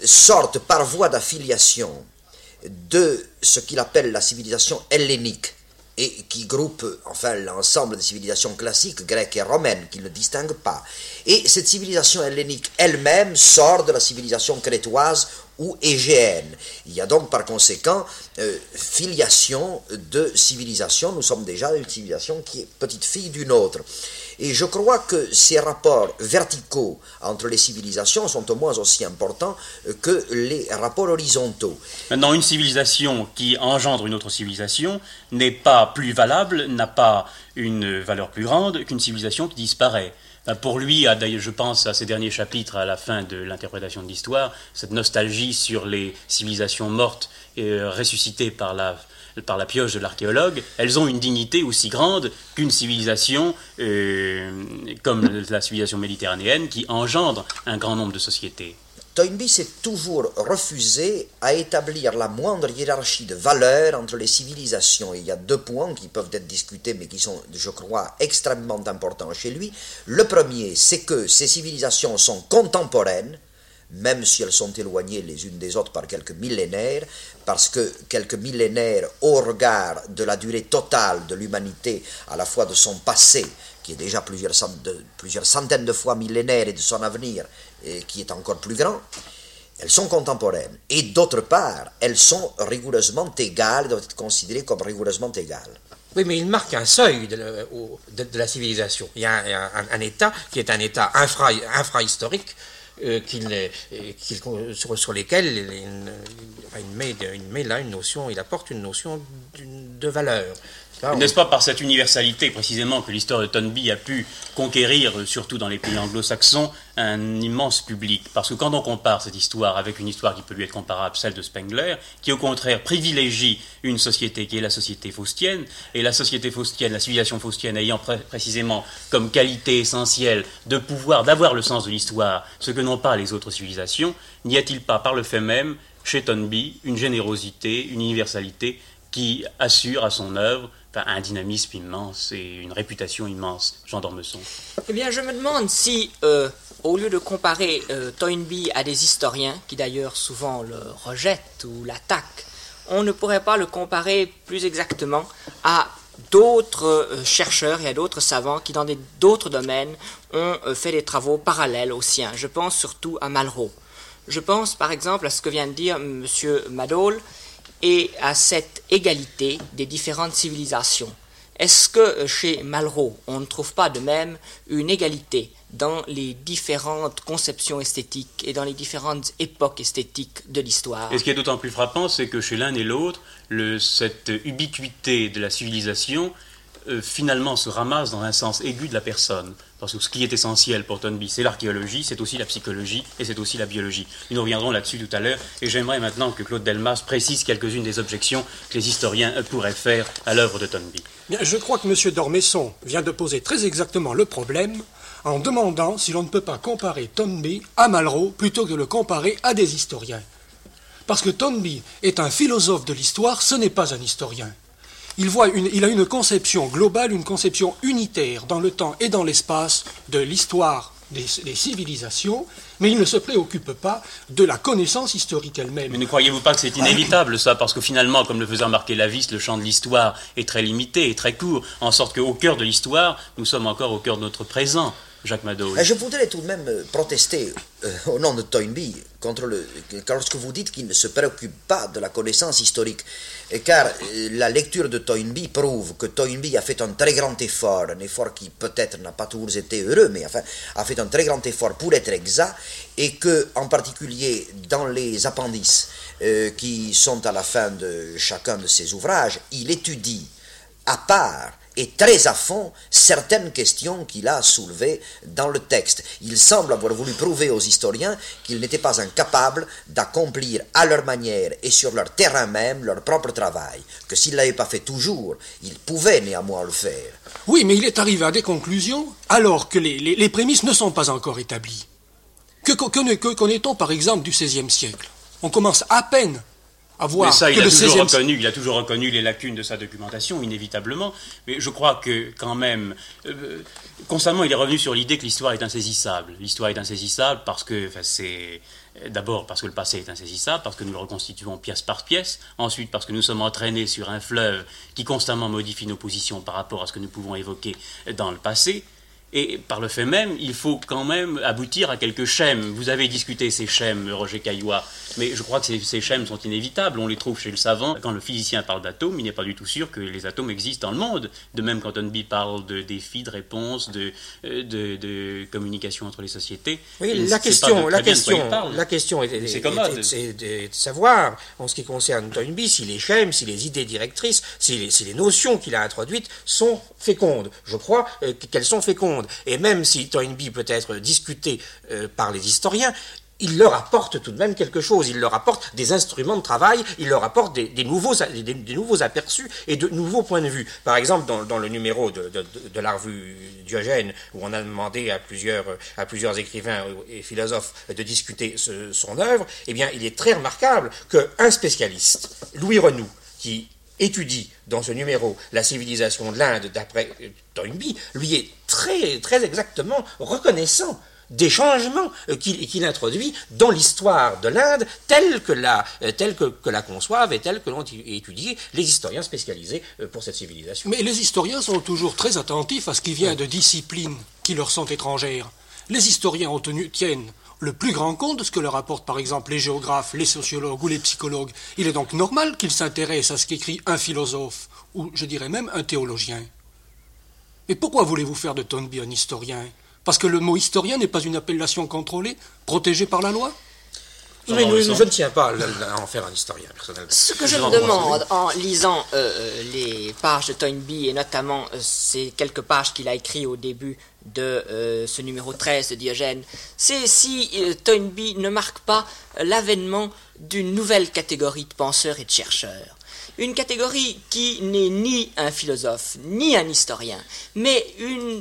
sortent par voie d'affiliation de ce qu'il appelle la civilisation hellénique et qui groupe enfin l'ensemble des civilisations classiques grecques et romaines, qui ne distingue pas. Et cette civilisation hellénique elle-même sort de la civilisation crétoise ou égéenne. Il y a donc par conséquent euh, filiation de civilisation. Nous sommes déjà une civilisation qui est petite fille d'une autre. Et je crois que ces rapports verticaux entre les civilisations sont au moins aussi importants que les rapports horizontaux. Maintenant, une civilisation qui engendre une autre civilisation n'est pas plus valable, n'a pas une valeur plus grande qu'une civilisation qui disparaît. Pour lui, je pense à ces derniers chapitres à la fin de l'interprétation de l'histoire, cette nostalgie sur les civilisations mortes et euh, ressuscitées par la par la pioche de l'archéologue, elles ont une dignité aussi grande qu'une civilisation euh, comme la civilisation méditerranéenne qui engendre un grand nombre de sociétés. Toynbee s'est toujours refusé à établir la moindre hiérarchie de valeurs entre les civilisations. il y a deux points qui peuvent être discutés, mais qui sont, je crois, extrêmement importants chez lui. Le premier, c'est que ces civilisations sont contemporaines, même si elles sont éloignées les unes des autres par quelques millénaires, parce que quelques millénaires au regard de la durée totale de l'humanité, à la fois de son passé, qui est déjà plusieurs, centaines de fois millénaire, et de son avenir, qui est encore plus grand, elles sont contemporaines. Et d'autre part, elles sont rigoureusement égales, doivent être considérées comme rigoureusement égales. Oui, mais il marque un seuil de, la civilisation. Il y a un, État qui est un État infra, infrahistorique, euh, sur, sur, lesquels il, met, il, met, là une notion, il apporte une notion de valeur. N'est-ce pas par cette universalité précisément que l'histoire de Tonby a pu conquérir, euh, surtout dans les pays anglo-saxons, un immense public? Parce que quand on compare cette histoire avec une histoire qui peut lui être comparable, celle de Spengler, qui au contraire privilégie une société qui est la société faustienne, et la société faustienne, la civilisation faustienne ayant précisément comme qualité essentielle de pouvoir, d'avoir le sens de l'histoire, ce que n'ont pas les autres civilisations, n'y a-t-il pas par le fait même chez Tonby une générosité, une universalité qui assure à son œuvre un dynamisme immense et une réputation immense, Jean d'Ormesson. Eh bien, je me demande si, euh, au lieu de comparer euh, Toynbee à des historiens, qui d'ailleurs souvent le rejettent ou l'attaquent, on ne pourrait pas le comparer plus exactement à d'autres euh, chercheurs et à d'autres savants qui, dans d'autres domaines, ont fait des travaux parallèles aux siens. Je pense surtout à Malraux. Je pense par exemple à ce que vient de dire M. Madol, et à cette égalité des différentes civilisations. Est-ce que euh, chez Malraux, on ne trouve pas de même une égalité dans les différentes conceptions esthétiques et dans les différentes époques esthétiques de l'histoire? Et ce qui est d'autant plus frappant, c'est que chez l'un et l'autre, cette ubiquité de la civilisation euh, finalement se ramasse dans un sens aigu de la personne. Parce que ce qui est essentiel pour Tonby, c'est l'archéologie, c'est aussi la psychologie et c'est aussi la biologie. Nous reviendrons là-dessus tout à l'heure et j'aimerais maintenant que Claude Delmas précise quelques-unes des objections que les historiens pourraient faire à l'œuvre de Tonby. je crois que M. Dormesson vient de poser très exactement le problème en demandant si l'on ne peut pas comparer Tonby à Malraux plutôt que de le comparer à des historiens. Parce que Tonby est un philosophe de l'histoire, ce n'est pas un historien. Il, a une conception globale, une conception unitaire dans le temps et dans l'espace de l'histoire des, civilisations, mais il ne se préoccupe pas de la connaissance historique elle-même. Mais ne croyez-vous pas que c'est inévitable ça? Parce que finalement, comme le faisait remarquer Lavis, le champ de l'histoire est très limité et très court, en sorte qu'au cœur de l'histoire, nous sommes encore au cœur de notre présent. Jacques Mado. Je voudrais tout de même euh, protester euh, au nom de Toynbee contre le, lorsque vous dites qu'il ne se préoccupe pas de la connaissance historique, car euh, la lecture de Toynbee prouve que Toynbee a fait un très grand effort, un effort qui peut-être n'a pas toujours été heureux, mais enfin a fait un très grand effort pour être exact, et que en particulier dans les appendices qui sont à la fin de chacun de ses ouvrages, il étudie à part et très à fond certaines questions qu'il a soulevées dans le texte. Il semble avoir voulu prouver aux historiens qu'ils n'étaient pas incapables d'accomplir à leur manière et sur leur terrain même leur propre travail, que s'ils ne l'avaient pas fait toujours, ils pouvaient néanmoins le faire. Oui, mais il est arrivé à des conclusions alors que les, prémices ne sont pas encore établies. Que, que connaît-on par exemple du XVIe siècle? On commence à peine mais ça, il a, toujours reconnu, il a toujours reconnu les lacunes de sa documentation, inévitablement. Mais je crois que, quand même, euh, constamment, il est revenu sur l'idée que l'histoire est insaisissable. L'histoire est insaisissable parce que, c'est. D'abord parce que le passé est insaisissable, parce que nous le reconstituons pièce par pièce, ensuite parce que nous sommes entraînés sur un fleuve qui constamment modifie nos positions par rapport à ce que nous pouvons évoquer dans le passé, et par le fait même, il faut quand même aboutir à quelques schèmes. Vous avez discuté ces schèmes, Roger Caillois, mais je crois que ces, schèmes sont inévitables. On les trouve chez le savant. Quand le physicien parle d'atomes, il n'est pas du tout sûr que les atomes existent dans le monde. De même, quand Tonby parle de défis, de réponses, de, euh, de, communication entre les sociétés. Oui, la question, la, question, la question est, de, savoir, en ce qui concerne Tonby, si les schèmes, si les idées directrices, si les, si les notions qu'il a introduites sont fécondes. Je crois euh, qu'elles sont fécondes. Et même si Toynbee peut être discuté euh, par les historiens, il leur apporte tout de même quelque chose. Il leur apporte des instruments de travail, il leur apporte des, nouveaux, des, nouveaux, aperçus et de nouveaux points de vue. Par exemple, dans, le numéro de, la revue Diogène, où on a demandé à plusieurs, à plusieurs écrivains et philosophes de discuter son œuvre, eh bien, il est très remarquable qu'un spécialiste, Louis Renou, qui étudie dans ce numéro la civilisation de l'Inde d'après Toynbee, lui est très, très exactement reconnaissant des changements euh, qu'il introduit dans l'histoire de l'Inde telle que la, euh, telle que, la conçoivent et telle que l'ont étudié les historiens spécialisés euh, pour cette civilisation. Mais les historiens sont toujours très attentifs à ce qui vient de disciplines qui leur sont étrangères. Les historiens ont tenu, tiennent le plus grand compte de ce que leur apportent par exemple les géographes, les sociologues ou les psychologues. Il est donc normal qu'ils s'intéressent à ce qu'écrit un philosophe, ou je dirais même un théologien. Mais pourquoi voulez-vous faire de Tonby un historien? Parce que le mot historien n'est pas une appellation contrôlée, protégée par la loi. Mais je ne tiens pas à en faire un historien, personnellement. Ce que je me demande en lisant euh, euh, les pages de Toynbee, et notamment euh, ces quelques pages qu'il a écrites au début de ce numéro 13 de Diogène, c'est si Toynbee ne marque pas l'avènement d'une nouvelle catégorie de penseurs et de chercheurs une catégorie qui n'est ni un philosophe, ni un historien, mais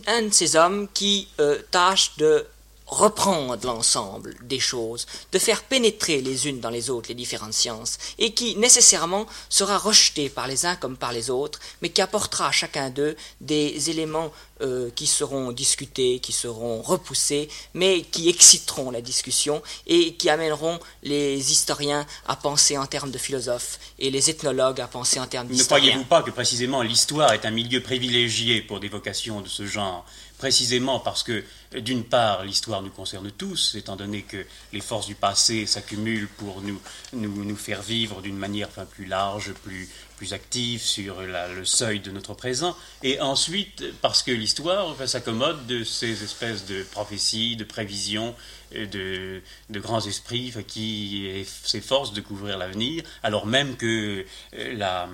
un de ces hommes qui euh, tâche de reprendre l'ensemble des choses, de faire pénétrer les unes dans les autres les différentes sciences, et qui nécessairement sera rejeté par les uns comme par les autres, mais qui apportera à chacun d'eux des éléments euh, qui seront discutés, qui seront repoussés, mais qui exciteront la discussion et qui amèneront les historiens à penser en termes de philosophes et les ethnologues à penser en termes d'historiens. Ne croyez-vous pas que précisément l'histoire est un milieu privilégié pour des vocations de ce genre précisément parce que, d'une part, l'histoire nous concerne tous, étant donné que les forces du passé s'accumulent pour nous, faire vivre d'une manière plus large, plus, plus active sur le seuil de notre présent, et ensuite parce que l'histoire s'accommode de ces espèces de prophéties, de prévisions, de, grands esprits qui s'efforcent de couvrir l'avenir, alors même que euh, la,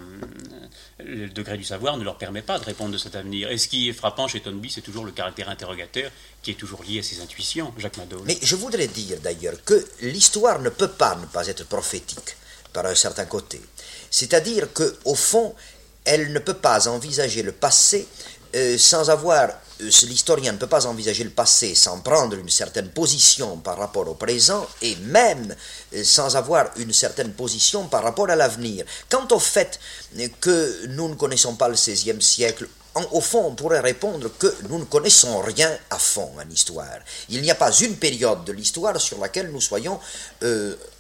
le degré du savoir ne leur permet pas de répondre de cet avenir. Et ce qui est frappant chez Tonby, c'est toujours le caractère interrogateur qui est toujours lié à ses intuitions, Jacques Madoz. Mais je voudrais dire d'ailleurs que l'histoire ne peut pas ne pas être prophétique par un certain côté. C'est-à-dire qu'au fond, elle ne peut pas envisager le passé euh, sans avoir, euh, l'historien ne peut pas envisager le passé sans prendre une certaine position par rapport au présent et même euh, sans avoir une certaine position par rapport à l'avenir. Quant au fait que nous ne connaissons pas le XVIe siècle, au fond, on pourrait répondre que nous ne connaissons rien à fond en histoire. Il n'y a pas une période de l'histoire sur laquelle nous soyons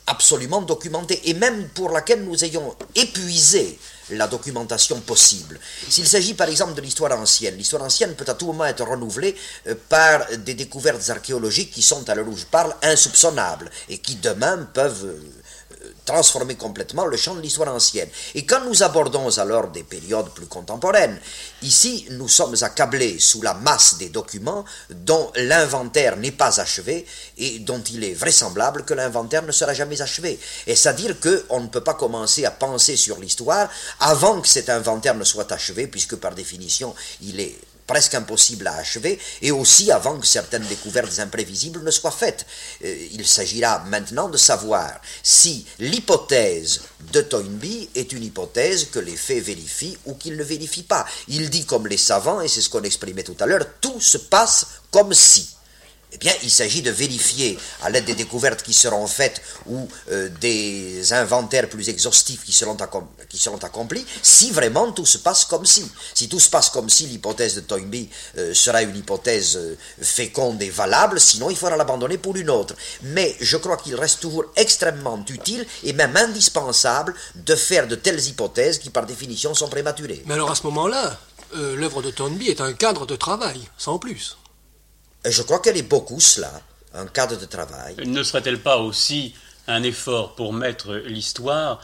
absolument documentée et même pour laquelle nous ayons épuisé la documentation possible. S'il s'agit par exemple de l'histoire ancienne, l'histoire ancienne peut à tout moment être renouvelée euh, par des découvertes archéologiques qui sont, à l'heure où je parle, insoupçonnables et qui demain peuvent euh, transformer complètement le champ de l'histoire ancienne. Et quand nous abordons alors des périodes plus contemporaines, ici nous sommes accablés sous la masse des documents dont l'inventaire n'est pas achevé et dont il est vraisemblable que l'inventaire ne sera jamais achevé. Et c'est-à-dire qu'on ne peut pas commencer à penser sur l'histoire avant que cet inventaire ne soit achevé, puisque par définition il est presque impossible à achever, et aussi avant que certaines découvertes imprévisibles ne soient faites. Euh, il s'agira maintenant de savoir si l'hypothèse de Toynbee est une hypothèse que les faits vérifient ou qu'ils ne vérifient pas. Il dit comme les savants, et c'est ce qu'on exprimait tout à l'heure, tout se passe comme si. Eh bien, il s'agit de vérifier, à l'aide des découvertes qui seront faites ou euh, des inventaires plus exhaustifs qui seront, accomplis, si vraiment tout se passe comme si. Si tout se passe comme si, l'hypothèse de Toynbee euh, sera une hypothèse euh, féconde et valable, sinon il faudra l'abandonner pour une autre. Mais je crois qu'il reste toujours extrêmement utile et même indispensable de faire de telles hypothèses qui, par définition, sont prématurées. Mais alors à ce moment-là, l'œuvre de Toynbee est un cadre de travail, sans plus. Je crois qu'elle est beaucoup cela, un cadre de travail. Ne serait-elle pas aussi un effort pour mettre l'histoire,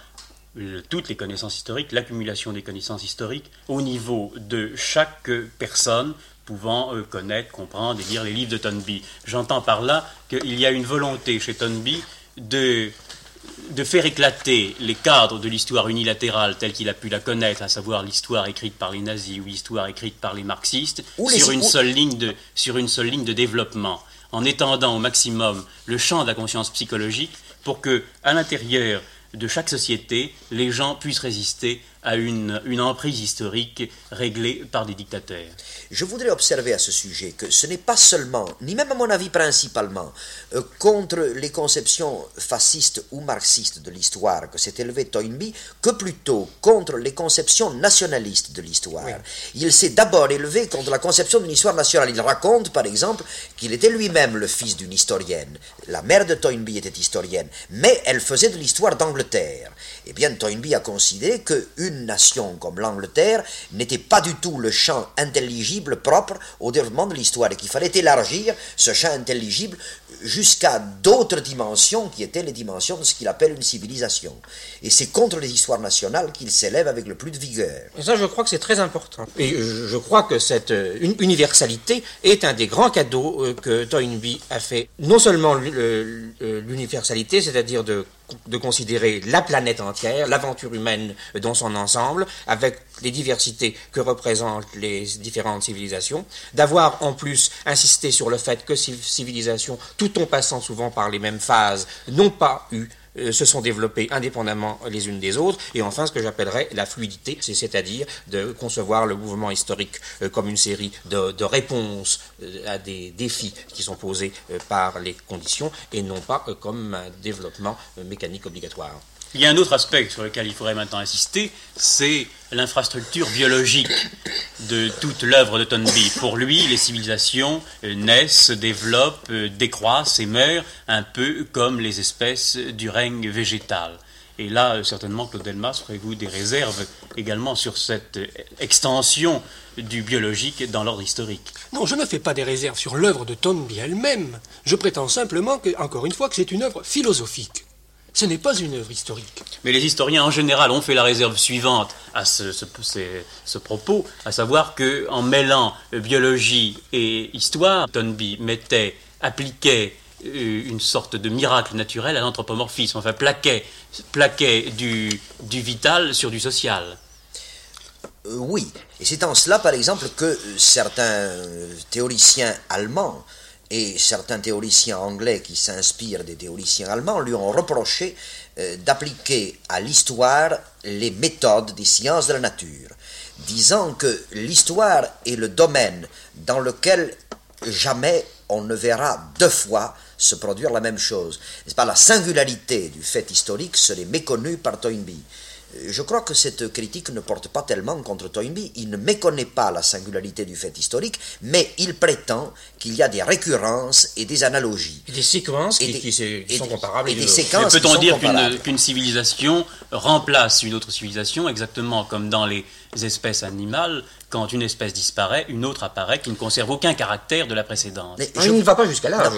toutes les connaissances historiques, l'accumulation des connaissances historiques, au niveau de chaque personne pouvant euh, connaître, comprendre et lire les livres de Tonby. J'entends par là qu'il y a une volonté chez Tonby de de faire éclater les cadres de l'histoire unilatérale telle qu'il a pu la connaître, à savoir l'histoire écrite par les nazis ou l'histoire écrite par les marxistes, sur, une seule ligne de, sur une seule ligne de développement, en étendant au maximum le champ de la conscience psychologique pour que, à l'intérieur de chaque société, les gens puissent résister à une, une, emprise historique réglée par des dictateurs. Je voudrais observer à ce sujet que ce n'est pas seulement, ni même à mon avis principalement, euh, contre les conceptions fascistes ou marxistes de l'histoire que s'est élevé Toynbee, que plutôt contre les conceptions nationalistes de l'histoire. Il s'est d'abord élevé contre la conception d'une histoire nationale. Il raconte, par exemple, qu'il était lui-même le fils d'une historienne. La mère de Toynbee était historienne, mais elle faisait de l'histoire d'Angleterre. Eh bien, Toynbee a considéré qu'une une nation comme l'Angleterre n'était pas du tout le champ intelligible propre au développement de l'histoire et qu'il fallait élargir ce champ intelligible jusqu'à d'autres dimensions qui étaient les dimensions de ce qu'il appelle une civilisation. Et c'est contre les histoires nationales qu'il s'élève avec le plus de vigueur. Et ça, je crois que c'est très important. Et je crois que cette euh, universalité est un des grands cadeaux euh, que Toynbee a fait. Non seulement l'universalité, c'est-à-dire de de considérer la planète entière, l'aventure humaine dans son ensemble, avec les diversités que représentent les différentes civilisations, d'avoir en plus insisté sur le fait que ces civilisations, tout en passant souvent par les mêmes phases, n'ont pas eu se sont développées indépendamment les unes des autres, et enfin ce que j'appellerais la fluidité, c'est-à-dire de concevoir le mouvement historique euh, comme une série de, réponses euh, à des défis qui sont posés par les conditions, et non pas comme un développement mécanique obligatoire. Il y a un autre aspect sur lequel il faudrait maintenant insister, c'est l'infrastructure biologique de toute l'œuvre de Tonby. Pour lui, les civilisations euh, naissent, se développent, euh, décroissent et meurent un peu comme les espèces du règne végétal. Et là, euh, certainement, Claude Delmas, ferez-vous des réserves également sur cette extension du biologique dans l'ordre historique Non, je ne fais pas des réserves sur l'œuvre de Tonby elle-même. Je prétends simplement, que, encore une fois, que c'est une œuvre philosophique. Ce n'est pas une œuvre historique. Mais les historiens en général ont fait la réserve suivante à ce, ce, propos, à savoir que en mêlant biologie et histoire, Tonby mettait, appliquait euh, une sorte de miracle naturel à l'anthropomorphisme, enfin plaquait, plaquait du, du vital sur du social. Euh, oui, et c'est en cela, par exemple, que certains théoriciens allemands et certains théoriciens anglais qui s'inspirent des théoriciens allemands lui ont reproché euh, d'appliquer à l'histoire les méthodes des sciences de la nature, disant que l'histoire est le domaine dans lequel jamais on ne verra deux fois se produire la même chose. C'est pas? La singularité du fait historique serait méconnue par Toynbee. Je crois que cette critique ne porte pas tellement contre Toynbee. Il ne méconnaît pas la singularité du fait historique, mais il prétend qu'il y a des récurrences et des analogies. Et des séquences qui, sont comparables. Et des séquences Peut-on dire qu'une civilisation remplace une autre civilisation exactement comme dans les espèces animales quand une espèce disparaît, une autre apparaît qui ne conserve aucun caractère de la précédente. Mais je ne va pas jusqu'à là.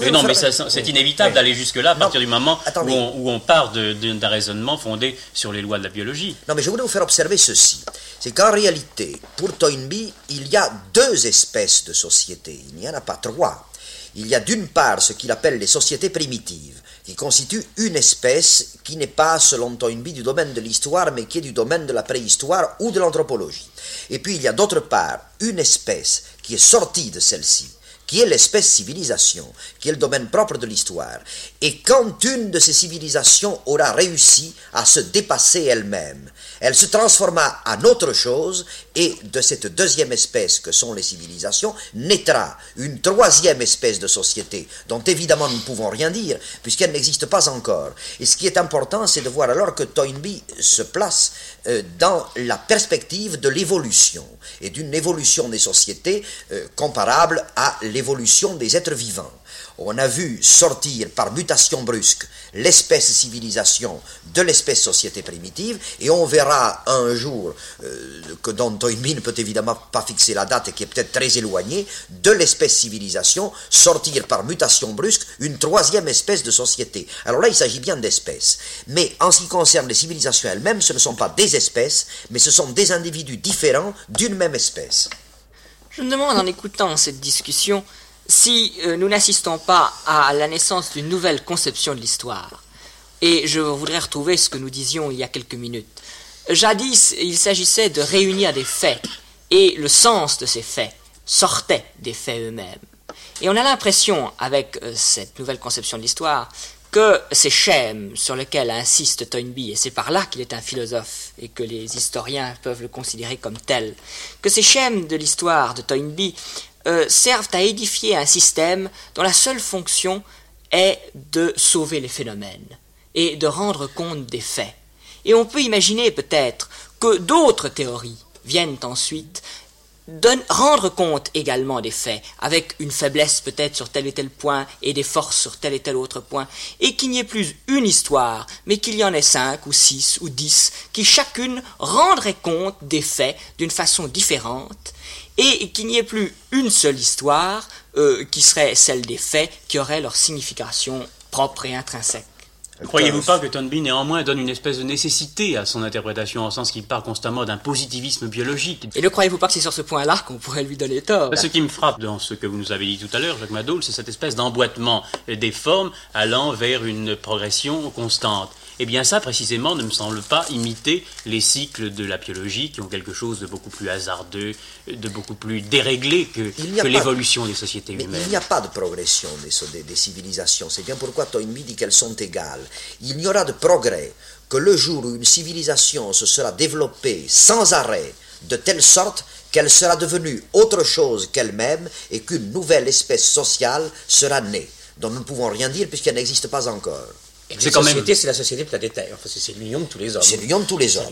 mais non, mais c'est inévitable d'aller jusque-là à partir du moment où, on, part d'un raisonnement fondé sur les lois de la biologie. Non, mais je voulais vous faire observer ceci. C'est qu'en réalité, pour Toynbee, il y a deux espèces de sociétés. Il n'y en a pas trois. Il y a d'une part ce qu'il appelle les sociétés primitives, qui constituent une espèce qui n'est pas, selon Toynbee, du domaine de l'histoire, mais qui est du domaine de la préhistoire ou de l'anthropologie. Et puis il y a d'autre part une espèce qui est sortie de celle-ci, qui est l'espèce civilisation, qui est le domaine propre de l'histoire. Et quand une de ces civilisations aura réussi à se dépasser elle-même, elle se transforma en autre chose, et de cette deuxième espèce que sont les civilisations, naîtra une troisième espèce de société, dont évidemment nous ne pouvons rien dire, puisqu'elle n'existe pas encore. Et ce qui est important, c'est de voir alors que Toynbee se place euh, dans la perspective de l'évolution, et d'une évolution des sociétés euh, comparable à l'évolution des êtres vivants on a vu sortir par mutation brusque l'espèce civilisation de l'espèce société primitive, et on verra un jour, euh, que dont Toynbee ne peut évidemment pas fixer la date et qui est peut-être très éloigné, de l'espèce civilisation sortir par mutation brusque une troisième espèce de société. Alors là, il s'agit bien d'espèces. Mais en ce qui concerne les civilisations elles-mêmes, ce ne sont pas des espèces, mais ce sont des individus différents d'une même espèce. Je me demande en écoutant cette discussion si euh, nous n'assistons pas à la naissance d'une nouvelle conception de l'histoire. Et je voudrais retrouver ce que nous disions il y a quelques minutes. Jadis, il s'agissait de réunir des faits, et le sens de ces faits sortait des faits eux-mêmes. Et on a l'impression, avec euh, cette nouvelle conception de l'histoire, que ces schèmes sur lesquels insiste Toynbee, et c'est par là qu'il est un philosophe et que les historiens peuvent le considérer comme tel, que ces schèmes de l'histoire de Toynbee euh, servent à édifier un système dont la seule fonction est de sauver les phénomènes et de rendre compte des faits. Et on peut imaginer peut-être que d'autres théories viennent ensuite rendre compte également des faits, avec une faiblesse peut-être sur tel et tel point et des forces sur tel et tel autre point, et qu'il n'y ait plus une histoire, mais qu'il y en ait cinq ou six ou dix, qui chacune rendrait compte des faits d'une façon différente, et qu'il n'y ait plus une seule histoire euh, qui serait celle des faits, qui aurait leur signification propre et intrinsèque. Ne croyez-vous pas que Tonby néanmoins donne une espèce de nécessité à son interprétation, en sens qu'il part constamment d'un positivisme biologique? Et ne croyez-vous pas que c'est sur ce point-là qu'on pourrait lui donner tort? Ce qui me frappe dans ce que vous nous avez dit tout à l'heure, Jacques Madoul, c'est cette espèce d'emboîtement des formes allant vers une progression constante. Eh bien ça, précisément, ne me semble pas imiter les cycles de la biologie qui ont quelque chose de beaucoup plus hasardeux, de beaucoup plus déréglé que, l'évolution des sociétés humaines. il n'y a pas de progression des, des, civilisations. C'est bien pourquoi Toynbee dit qu'elles sont égales. Il n'y aura de progrès que le jour où une civilisation se sera développée sans arrêt, de telle sorte qu'elle sera devenue autre chose qu'elle-même et qu'une nouvelle espèce sociale sera née, dont nous ne pouvons rien dire puisqu'elle n'existe pas encore. C'est quand société, c'est la société planétaire. Enfin, c'est l'union de tous les hommes. C'est l'union de tous les hommes.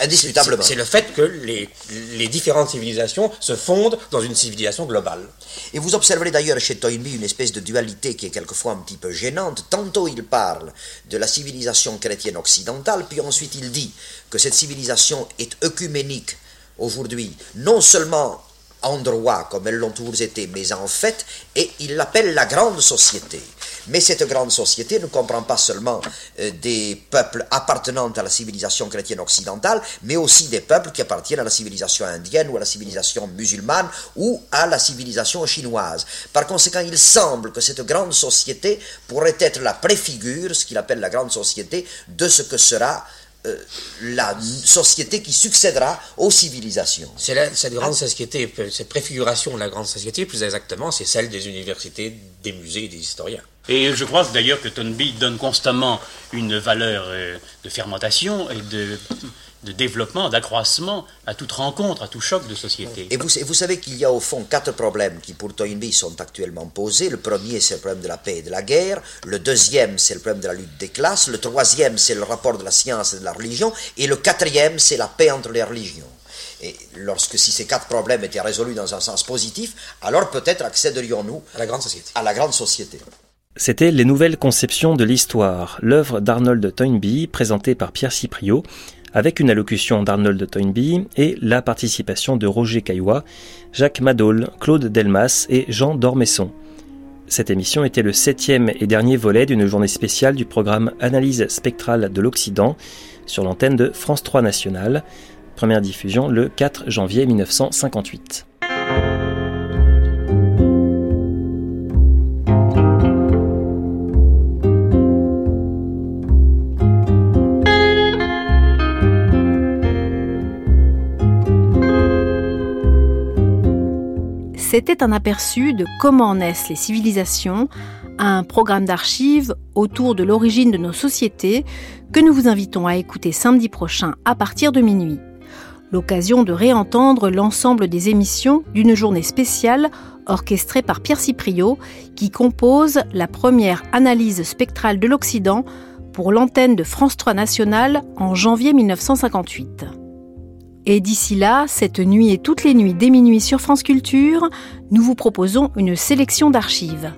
Indiscutablement. C'est le fait que les, les, différentes civilisations se fondent dans une civilisation globale. Et vous observerez d'ailleurs chez Toynbee une espèce de dualité qui est quelquefois un petit peu gênante. Tantôt il parle de la civilisation chrétienne occidentale, puis ensuite il dit que cette civilisation est œcuménique aujourd'hui, non seulement en droit, comme elles l'ont toujours été, mais en fait, et il l'appelle la grande société. Mais cette grande société ne comprend pas seulement euh, des peuples appartenant à la civilisation chrétienne occidentale, mais aussi des peuples qui appartiennent à la civilisation indienne ou à la civilisation musulmane ou à la civilisation chinoise. Par conséquent, il semble que cette grande société pourrait être la préfigure, ce qu'il appelle la grande société, de ce que sera euh, la société qui succédera aux civilisations. C'est cette grande société, cette préfiguration de la grande société, plus exactement, c'est celle des universités, des musées et des historiens. Et je crois d'ailleurs que Tonby donne constamment une valeur euh, de fermentation et de, de développement, d'accroissement à toute rencontre, à tout choc de société. Et vous, vous savez qu'il y a au fond quatre problèmes qui pour Toynbee sont actuellement posés. Le premier, c'est le problème de la paix et de la guerre. Le deuxième, c'est le problème de la lutte des classes. Le troisième, c'est le rapport de la science et de la religion. Et le quatrième, c'est la paix entre les religions. Et lorsque si ces quatre problèmes étaient résolus dans un sens positif, alors peut-être accéderions-nous à la grande société. À la grande société. C'était Les Nouvelles Conceptions de l'Histoire, l'œuvre d'Arnold Toynbee, présentée par Pierre Cipriot, avec une allocution d'Arnold Toynbee et la participation de Roger Caillois, Jacques Madol, Claude Delmas et Jean Dormesson. Cette émission était le septième et dernier volet d'une journée spéciale du programme Analyse spectrale de l'Occident sur l'antenne de France 3 Nationale, première diffusion le 4 janvier 1958. C'était un aperçu de comment naissent les civilisations, un programme d'archives autour de l'origine de nos sociétés que nous vous invitons à écouter samedi prochain à partir de minuit. L'occasion de réentendre l'ensemble des émissions d'une journée spéciale orchestrée par Pierre Cipriot qui compose la première analyse spectrale de l'Occident pour l'antenne de France 3 Nationale en janvier 1958. Et d'ici là, cette nuit et toutes les nuits dès minuit sur France Culture, nous vous proposons une sélection d'archives.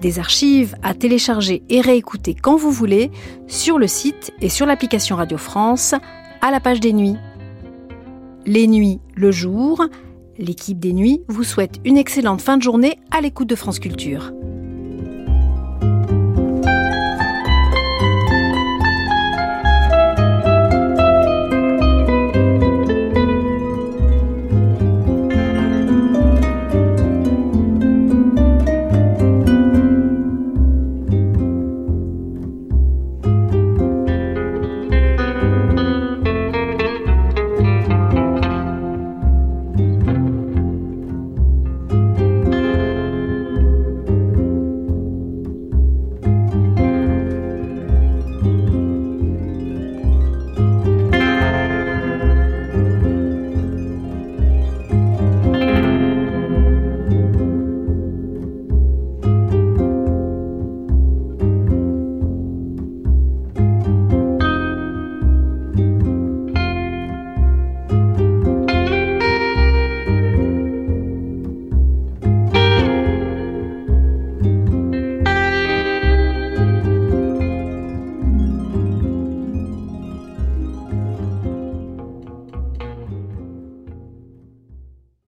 Des archives à télécharger et réécouter quand vous voulez sur le site et sur l'application Radio France à la page des nuits. Les nuits le jour, l'équipe des nuits vous souhaite une excellente fin de journée à l'écoute de France Culture.